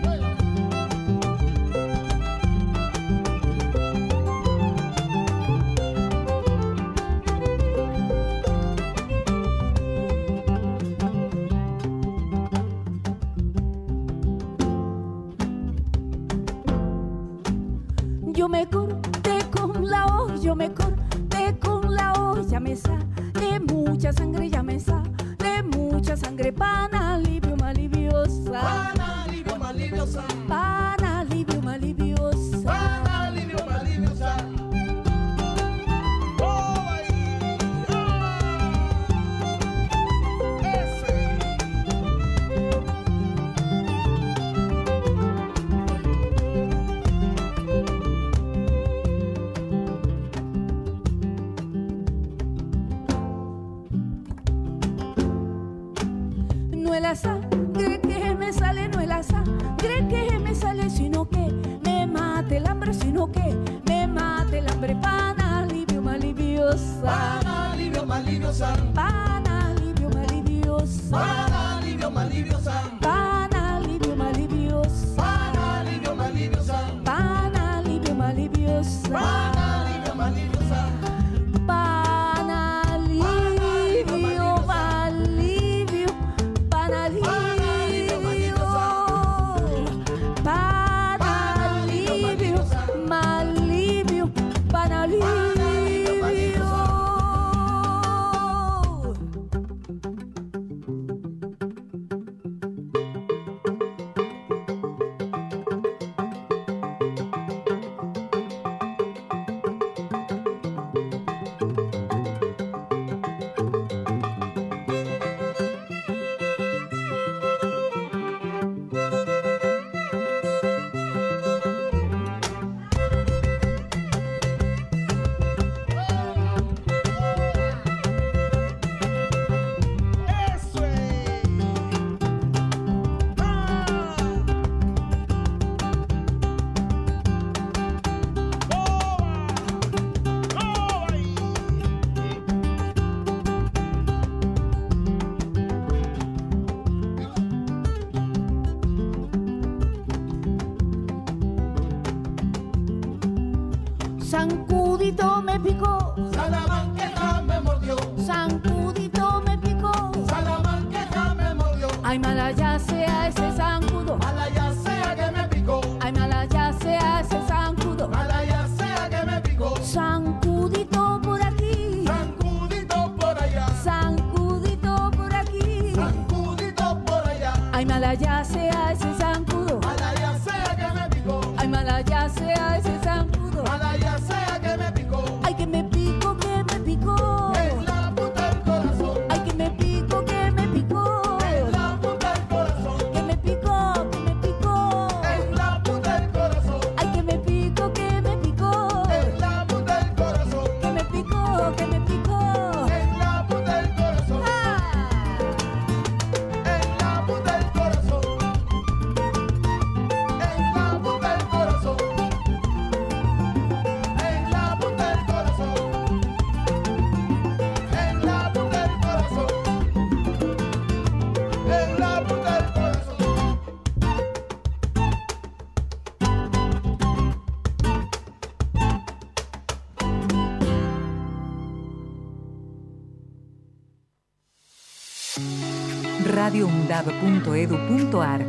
radioundab.edu.ar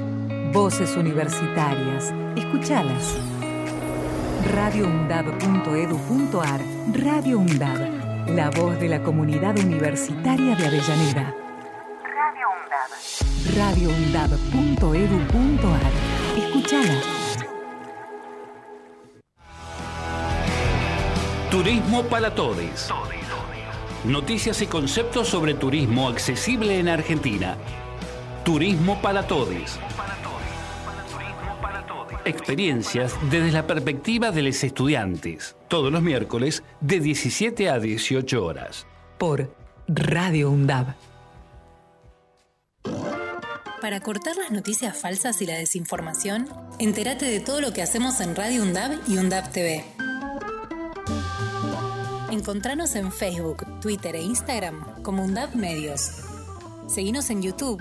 Voces universitarias. Escuchalas. radioundab.edu.ar Radio UNDAB. La voz de la comunidad universitaria de Avellaneda. Radio UNDAB. radioundab.edu.ar Escuchala. Turismo para todos. Noticias y conceptos sobre turismo accesible en Argentina. Turismo para todos. Experiencias desde la perspectiva de los estudiantes. Todos los miércoles de 17 a 18 horas. Por Radio UNDAB. Para cortar las noticias falsas y la desinformación, entérate de todo lo que hacemos en Radio UNDAB y UNDAB TV. Encontranos en Facebook, Twitter e Instagram como UNDAB Medios. Seguinos en YouTube.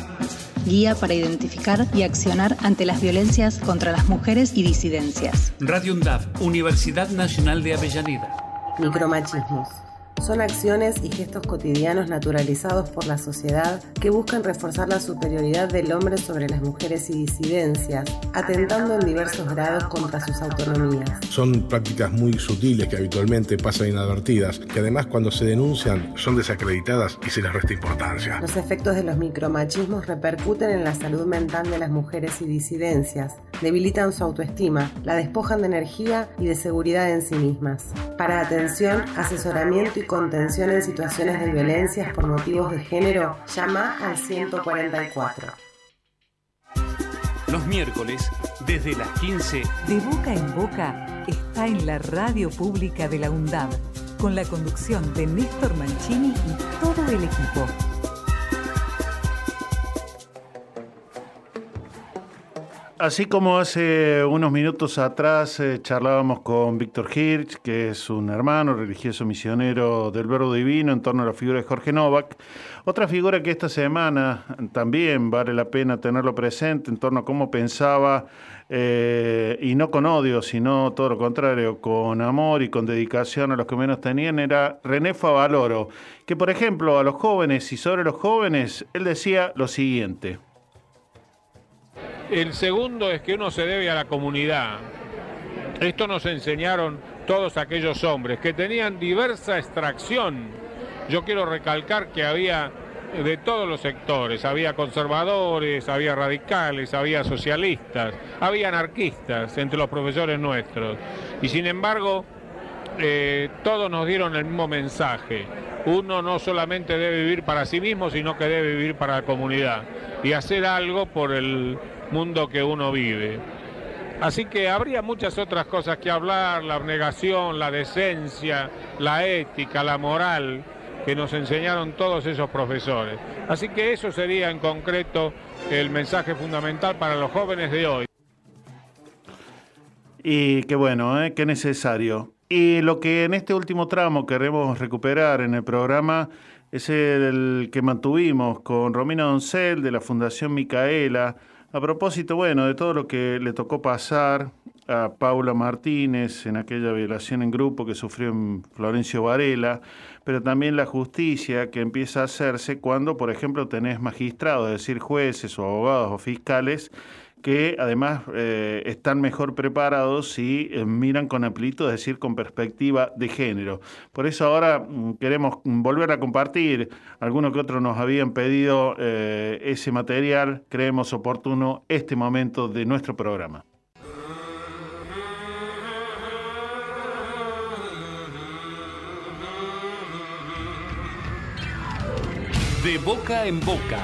Guía para identificar y accionar ante las violencias contra las mujeres y disidencias. Radio UNDAV, Universidad Nacional de Avellaneda. Micromachismos. Son acciones y gestos cotidianos naturalizados por la sociedad que buscan reforzar la superioridad del hombre sobre las mujeres y disidencias, atentando en diversos grados contra sus autonomías. Son prácticas muy sutiles que habitualmente pasan inadvertidas, que además cuando se denuncian son desacreditadas y se les resta importancia. Los efectos de los micromachismos repercuten en la salud mental de las mujeres y disidencias, debilitan su autoestima, la despojan de energía y de seguridad en sí mismas. Para atención, asesoramiento y contención en situaciones de violencias por motivos de género, llama al 144. Los miércoles, desde las 15, De boca en boca está en la radio pública de la UNDAB, con la conducción de Néstor Mancini y todo el equipo. Así como hace unos minutos atrás eh, charlábamos con Víctor Hirsch, que es un hermano religioso misionero del Verbo Divino en torno a la figura de Jorge Novak, otra figura que esta semana también vale la pena tenerlo presente en torno a cómo pensaba, eh, y no con odio, sino todo lo contrario, con amor y con dedicación a los que menos tenían, era René Favaloro, que por ejemplo a los jóvenes y sobre los jóvenes, él decía lo siguiente. El segundo es que uno se debe a la comunidad. Esto nos enseñaron todos aquellos hombres que tenían diversa extracción. Yo quiero recalcar que había de todos los sectores, había conservadores, había radicales, había socialistas, había anarquistas entre los profesores nuestros. Y sin embargo, eh, todos nos dieron el mismo mensaje. Uno no solamente debe vivir para sí mismo, sino que debe vivir para la comunidad y hacer algo por el mundo que uno vive. Así que habría muchas otras cosas que hablar, la abnegación, la decencia, la ética, la moral, que nos enseñaron todos esos profesores. Así que eso sería en concreto el mensaje fundamental para los jóvenes de hoy. Y qué bueno, ¿eh? qué necesario. Y lo que en este último tramo queremos recuperar en el programa es el que mantuvimos con Romina Doncel de la Fundación Micaela. A propósito, bueno, de todo lo que le tocó pasar a Paula Martínez en aquella violación en grupo que sufrió en Florencio Varela, pero también la justicia que empieza a hacerse cuando, por ejemplo, tenés magistrados, es decir, jueces o abogados o fiscales que además eh, están mejor preparados y eh, miran con amplitud, es decir, con perspectiva de género. Por eso ahora mm, queremos volver a compartir, algunos que otros nos habían pedido eh, ese material, creemos oportuno este momento de nuestro programa. De boca en boca,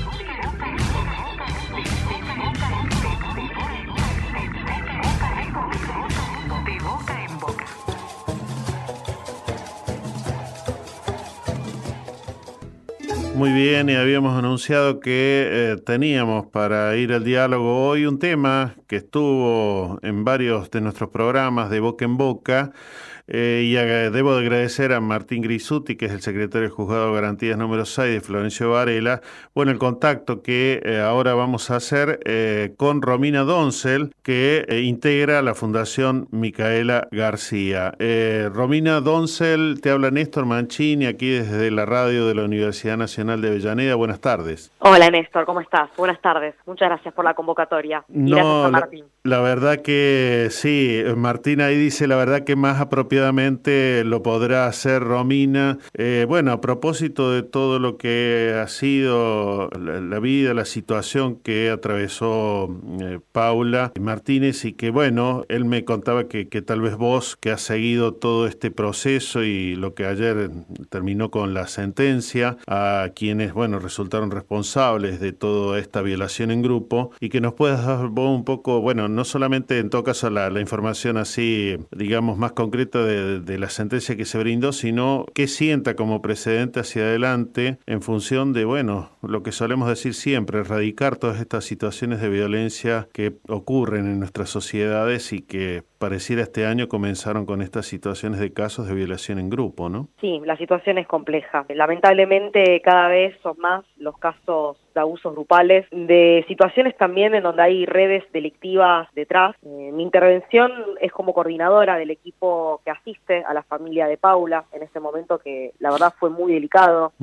Muy bien, y habíamos anunciado que eh, teníamos para ir al diálogo hoy un tema que estuvo en varios de nuestros programas de boca en boca. Eh, y debo de agradecer a Martín Grisuti, que es el secretario del Juzgado de Garantías número 6 de Florencio Varela, bueno, el contacto que eh, ahora vamos a hacer eh, con Romina Doncel, que eh, integra la Fundación Micaela García. Eh, Romina Doncel, te habla Néstor Mancini, aquí desde la radio de la Universidad Nacional de Avellaneda. Buenas tardes. Hola Néstor, ¿cómo estás? Buenas tardes. Muchas gracias por la convocatoria. Y gracias a Martín. La verdad que sí, Martín ahí dice la verdad que más apropiadamente lo podrá hacer Romina. Eh, bueno, a propósito de todo lo que ha sido la, vida, la situación que atravesó eh, Paula Martínez y que bueno, él me contaba que, que tal vez vos que has seguido todo este proceso y lo que ayer terminó con la sentencia a quienes, bueno, resultaron responsables de toda esta violación en grupo y que nos puedas dar vos un poco, bueno, no solamente en todo caso la, la información así, digamos, más concreta de, de la sentencia que se brindó, sino qué sienta como precedente hacia adelante en función de, bueno, lo que solemos decir siempre, erradicar todas estas situaciones de violencia que ocurren en nuestras sociedades y que pareciera este año comenzaron con estas situaciones de casos de violación en grupo, ¿no? Sí, la situación es compleja. Lamentablemente cada vez son más los casos de abusos grupales, de situaciones también en donde hay redes delictivas detrás. Eh, mi intervención es como coordinadora del equipo que asiste a la familia de Paula en este momento que la verdad fue muy delicado.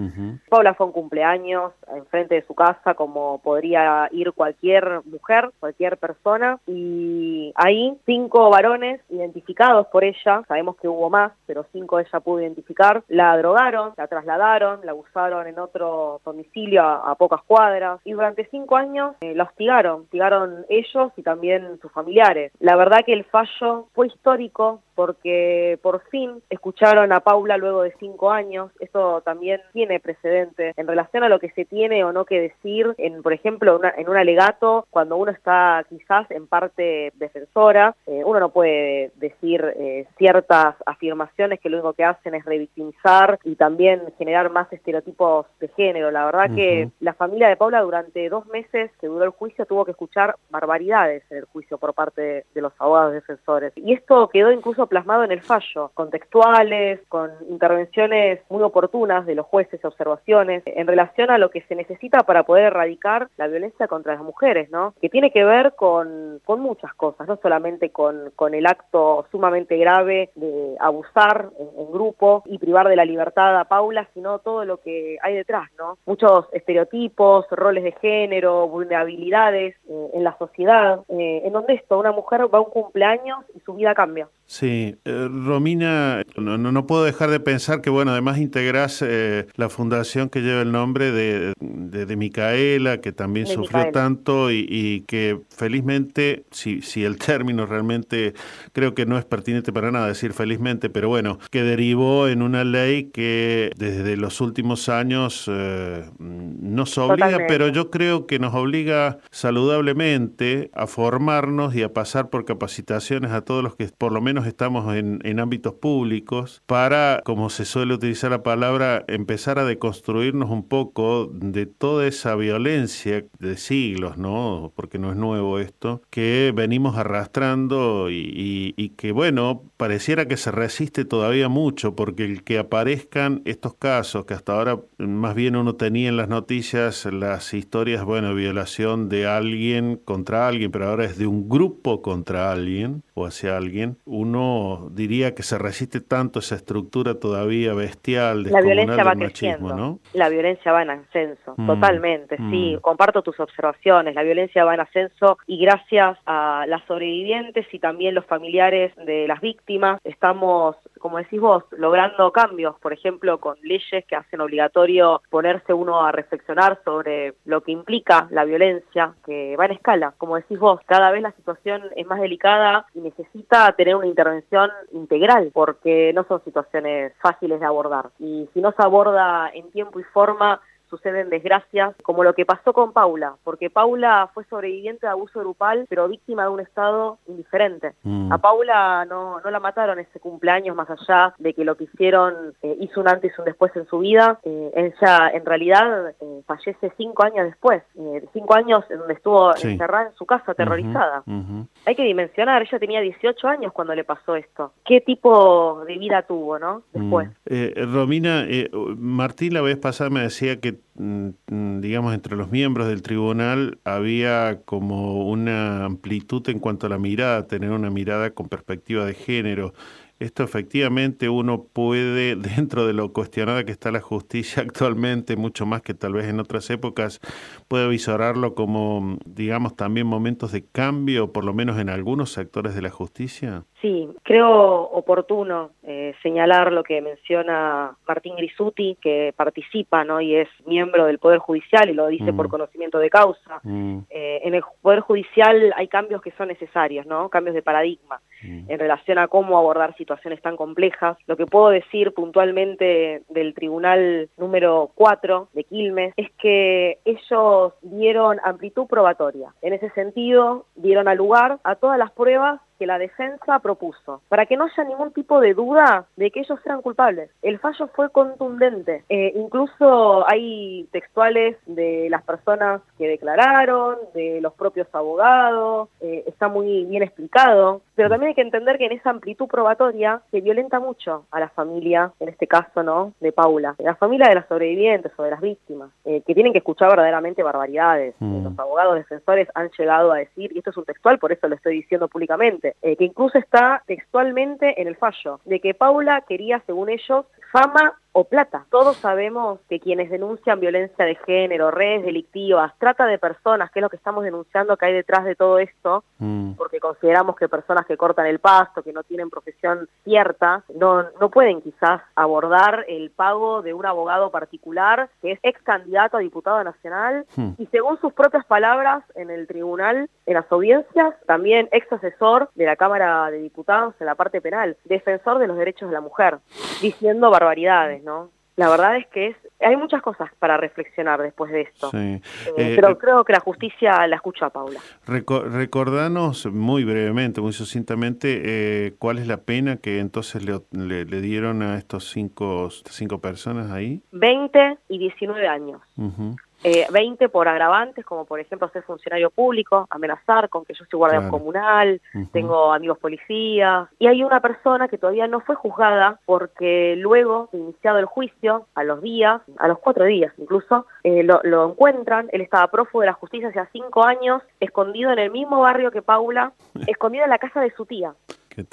Paula fue un cumpleaños enfrente de su casa como podría ir cualquier mujer, cualquier persona y ahí cinco varones identificados por ella, sabemos que hubo más, pero cinco ella pudo identificar, la drogaron, la trasladaron, la abusaron en otro domicilio a, pocas cuadras y durante cinco años eh, la hostigaron, hostigaron ellos y también sus familiares. La verdad que el fallo fue histórico porque por fin escucharon a Paula luego de cinco años. Esto también tiene precedente en relación a lo que se tiene o no que decir, en, por ejemplo, en un alegato, cuando uno está quizás en parte defensora, eh, uno no puede decir eh, ciertas afirmaciones que lo único que hacen es revictimizar y también generar más estereotipos de género. La verdad que la familia de Paula durante dos meses que duró el juicio tuvo que escuchar barbaridades en el juicio por parte de, de los abogados defensores. Y esto quedó incluso plasmado en el fallo, con textuales, con intervenciones muy oportunas de los jueces, observaciones, en relación a lo que se necesita para poder erradicar la violencia contra las mujeres, ¿no? Que tiene que ver con, con muchas cosas, no solamente con, con el acto sumamente grave de abusar en, en grupo y privar de la libertad a Paula, sino todo lo que hay detrás, ¿no? Muchos estereotipos, roles de género, vulnerabilidades eh, en la sociedad, eh, en donde esto, una mujer va a un cumpleaños y su vida cambia. Sí, eh, Romina, no, no, no puedo dejar de pensar que, bueno, además integrás eh, la fundación que lleva el nombre de, de, de Micaela, que también De sufrió Micaela. tanto y, y que felizmente, si, si el término realmente creo que no es pertinente para nada decir felizmente, pero bueno, que derivó en una ley que desde los últimos años eh, nos obliga, Totalmente. pero yo creo que nos obliga saludablemente a formarnos y a pasar por capacitaciones a todos los que por lo menos estamos en, en ámbitos públicos para, como se suele utilizar la palabra, empezar a deconstruirnos un poco de toda esa violencia de siglos, ¿no? Porque no es nuevo esto, que venimos arrastrando y, y- y que, bueno, pareciera que se resiste todavía mucho, porque el que aparezcan estos casos, que hasta ahora más bien uno tenía en las noticias las historias, bueno, violación de alguien contra alguien, pero ahora es de un grupo contra alguien o hacia alguien, uno diría que se resiste tanto esa estructura todavía bestial, La descomunal violencia va machismo, creciendo. ¿no? La violencia va en ascenso, Mm, totalmente, sí. mm. Comparto tus observaciones. La violencia va en ascenso y gracias a las sobrevivientes y también los familiares de las víctimas estamos, como decís vos, logrando cambios. Por ejemplo, con leyes que hacen obligatorio ponerse uno a reflexionar sobre lo que implica la violencia, que va en escala. Como decís vos, cada vez la situación es más delicada y necesita tener una intervención integral porque no son situaciones fáciles de abordar. Y si no se aborda en tiempo y forma, suceden desgracias como lo que pasó con Paula, porque Paula fue sobreviviente de abuso grupal, pero víctima de un estado indiferente. Mm. A Paula no, no la mataron ese cumpleaños, más allá de que lo que hicieron eh, hizo un antes y un después en su vida. Eh, ella, en realidad, eh, fallece cinco años después, cinco años en donde estuvo Sí. encerrada en su casa, aterrorizada. Hay que dimensionar, ella tenía 18 años cuando le pasó esto. ¿Qué tipo de vida tuvo, no? Después. Mm. Eh, Romina, eh, Martín la vez pasada me decía que, mm, mm, digamos, entre los miembros del tribunal había como una amplitud en cuanto a la mirada, tener una mirada con perspectiva de género. Esto efectivamente uno puede, dentro de lo cuestionada que está la justicia actualmente, mucho más que tal vez en otras épocas, puede visorarlo como, digamos, también momentos de cambio, por lo menos en algunos sectores de la justicia. Sí, creo oportuno eh, señalar lo que menciona Martín Grisuti, que participa ¿no? y es miembro del Poder Judicial y lo dice Mm. por conocimiento de causa. Mm, Eh, en el Poder Judicial hay cambios que son necesarios, ¿no? cambios de paradigma en relación a cómo abordar situaciones tan complejas. Lo que puedo decir puntualmente del Tribunal número 4 de Quilmes es que ellos dieron amplitud probatoria. En ese sentido, dieron a lugar a todas las pruebas que la defensa propuso, para que no haya ningún tipo de duda de que ellos eran culpables. El fallo fue contundente. Eh, incluso hay textuales de las personas que declararon, de los propios abogados, eh, está muy bien explicado, pero también hay que entender que en esa amplitud probatoria se violenta mucho a la familia, en este caso, ¿no?, de Paula, la familia de las sobrevivientes o de las víctimas, eh, que tienen que escuchar verdaderamente barbaridades. Mm. Los abogados defensores han llegado a decir, y esto es un textual, por eso lo estoy diciendo públicamente, eh, que incluso está textualmente en el fallo, de que Paula quería, según ellos, fama o plata. Todos sabemos que quienes denuncian violencia de género, redes delictivas, trata de personas, que es lo que estamos denunciando que hay detrás de todo esto, mm. porque consideramos que personas que cortan el pasto, que no tienen profesión cierta, no, no pueden quizás abordar el pago de un abogado particular que es ex candidato a diputado nacional Hmm. y según sus propias palabras en el tribunal, en las audiencias, también ex asesor de la Cámara de Diputados en la parte penal, defensor de los derechos de la mujer, diciendo barbaridades, ¿no? La verdad es que es, hay muchas cosas para reflexionar después de esto. Sí. Eh, Eh, pero creo que la justicia la escucha a Paula. Reco- recordanos muy brevemente, muy sucintamente, eh, cuál es la pena que entonces le, le- le dieron a estos cinco, cinco personas ahí. 20 y 19 años. Ujú. Eh, 20 por agravantes, como por ejemplo ser funcionario público, amenazar con que yo soy guardia Claro. comunal, tengo amigos policías. Y hay una persona que todavía no fue juzgada porque luego de iniciado el juicio, a los días, a los cuatro días incluso, eh, lo, lo encuentran. Él estaba prófugo de la justicia hace cinco años, escondido en el mismo barrio que Paula, escondido en la casa de su tía. Qué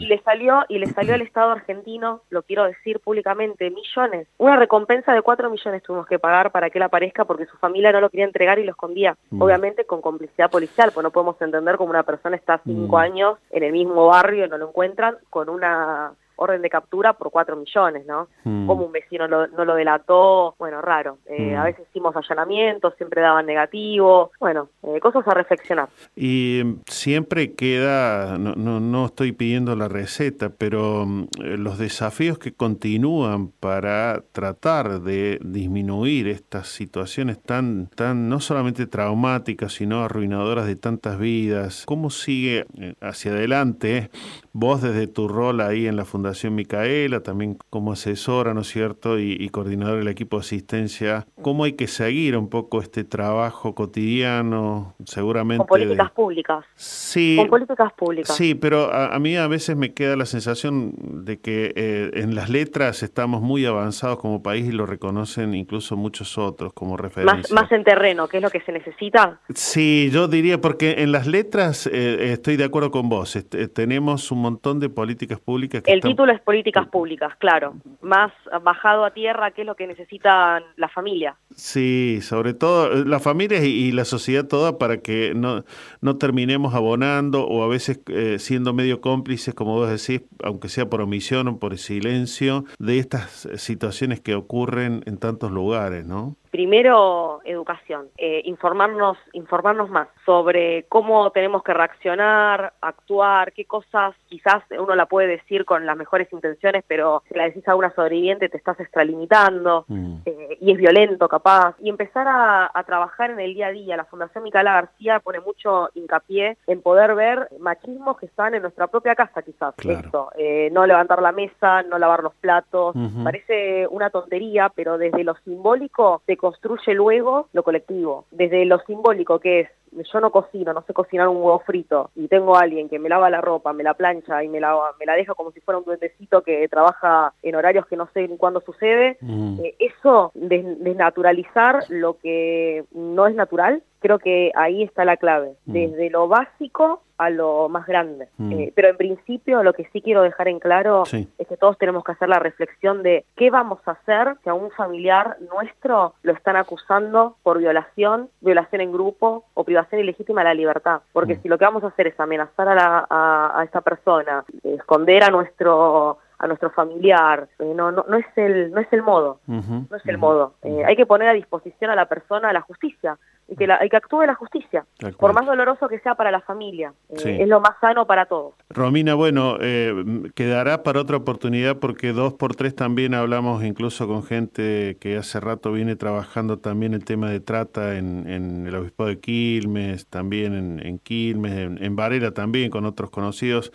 Y le salió, y le salió al Estado argentino, lo quiero decir públicamente, millones. Una recompensa de cuatro millones tuvimos que pagar para que él aparezca porque su familia no lo quería entregar y lo escondía. Mm. Obviamente con complicidad policial, pues no podemos entender cómo una persona está cinco Mm. años en el mismo barrio y no lo encuentran con una orden de captura por 4 millones, ¿no? Mm. Como un vecino lo- no lo delató, bueno, raro. Eh, Mm. A veces hicimos allanamientos, siempre daban negativo, bueno, eh, cosas a reflexionar. Y siempre queda, no, no, no estoy pidiendo la receta, pero mm, eh, los desafíos que continúan para tratar de disminuir estas situaciones tan, tan no solamente traumáticas, sino arruinadoras de tantas vidas. ¿Cómo sigue hacia adelante vos desde tu rol ahí en la Fundación Micaela, también como asesora, ¿no es cierto? Y, y coordinador del equipo de asistencia, ¿cómo hay que seguir un poco este trabajo cotidiano? Seguramente. Con políticas de- públicas. Sí. Con políticas públicas. Sí, pero a, a mí a veces me queda la sensación de que eh, en las letras estamos muy avanzados como país y lo reconocen incluso muchos otros como referencia. Más, más en terreno, que es lo que se necesita. Sí, yo diría, porque en las letras eh, estoy de acuerdo con vos, este, tenemos un montón de políticas públicas que El están- título es políticas públicas, claro. Más bajado a tierra, que es lo que necesitan las familias. Sí, sobre todo eh, las familias y, y la sociedad toda para que no, no terminemos abonando o a veces eh, siendo medio cómplices, como vos decís, aunque sea por omisión o por silencio, de estas eh, situaciones que ocurren en tantos lugares, ¿no? Primero, educación, eh, informarnos, informarnos más sobre cómo tenemos que reaccionar, actuar, qué cosas quizás uno la puede decir con las mejores intenciones, pero si la decís a una sobreviviente te estás extralimitando eh, y es violento capaz. Y empezar a, a trabajar en el día a día. La Fundación Micaela García pone mucho hincapié en poder ver machismos que están en nuestra propia casa quizás. Claro. Esto, eh, no levantar la mesa, no lavar los platos, parece una tontería, pero desde lo simbólico se construye luego lo colectivo. Desde lo simbólico que es, yo no cocino, no sé cocinar un huevo frito y tengo a alguien que me lava la ropa, me la plancha y me la, me la deja como si fuera un duendecito que trabaja en horarios que no sé cuándo sucede. Mm. Eh, eso, des- desnaturalizar lo que no es natural, creo que ahí está la clave. Mm. Desde lo básico a lo más grande. Mm. Eh, pero en principio lo que sí quiero dejar en claro Sí. es que todos tenemos que hacer la reflexión de qué vamos a hacer si a un familiar nuestro lo están acusando por violación, violación en grupo o privación ilegítima de la libertad. Porque si lo que vamos a hacer es amenazar a, la, a, a esta persona, esconder a nuestro a nuestro familiar, eh, no, no, no es el no es el modo, no es el modo. Eh, hay que poner a disposición a la persona la justicia y que, la, y que actúe la justicia, por más doloroso que sea para la familia. Eh, Sí. Es lo más sano para todos. Romina, bueno, eh, quedará para otra oportunidad porque dos por tres también hablamos incluso con gente que hace rato viene trabajando también el tema de trata en, en el Obispado de Quilmes, también en, en Quilmes, en, en Varela también con otros conocidos,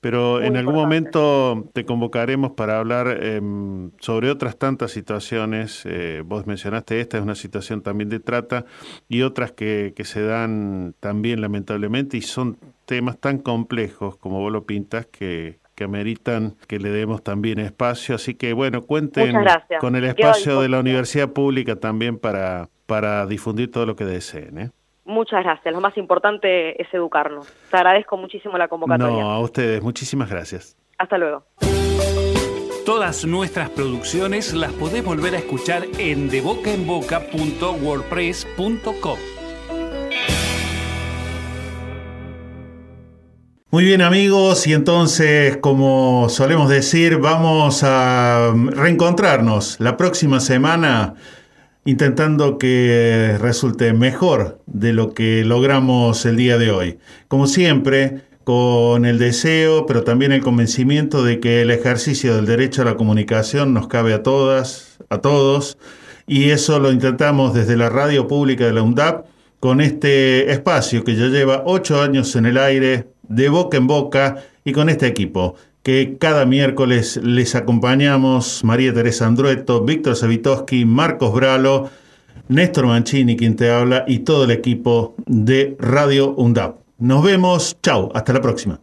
pero Muy en algún momento te convocaremos para hablar em, sobre otras tantas situaciones. eh, vos mencionaste esta, es una situación también de trata y otras que, que se dan también lamentablemente y son temas tan complejos como vos lo pintas que, que ameritan que le demos también espacio. Así que bueno, cuenten con el espacio de la universidad pública también para, para difundir todo lo que deseen. ¿eh? Muchas gracias. Lo más importante es educarnos. Te agradezco muchísimo la convocatoria. No, a ustedes, muchísimas gracias. Hasta luego. Todas nuestras producciones las podés volver a escuchar en debocaenboca.wordpress.com. Muy bien amigos, y entonces, como solemos decir, vamos a reencontrarnos la próxima semana intentando que resulte mejor de lo que logramos el día de hoy. Como siempre, con el deseo, pero también el convencimiento de que el ejercicio del derecho a la comunicación nos cabe a todas, a todos, y eso lo intentamos desde la radio pública de la UNDAP con este espacio que ya lleva ocho años en el aire, de boca en boca, y con este equipo que cada miércoles les acompañamos, María Teresa Andrueto, Víctor Savitoski, Marcos Bralo, Néstor Mancini, quien te habla, y todo el equipo de Radio UNDAP. Nos vemos, chao, hasta la próxima.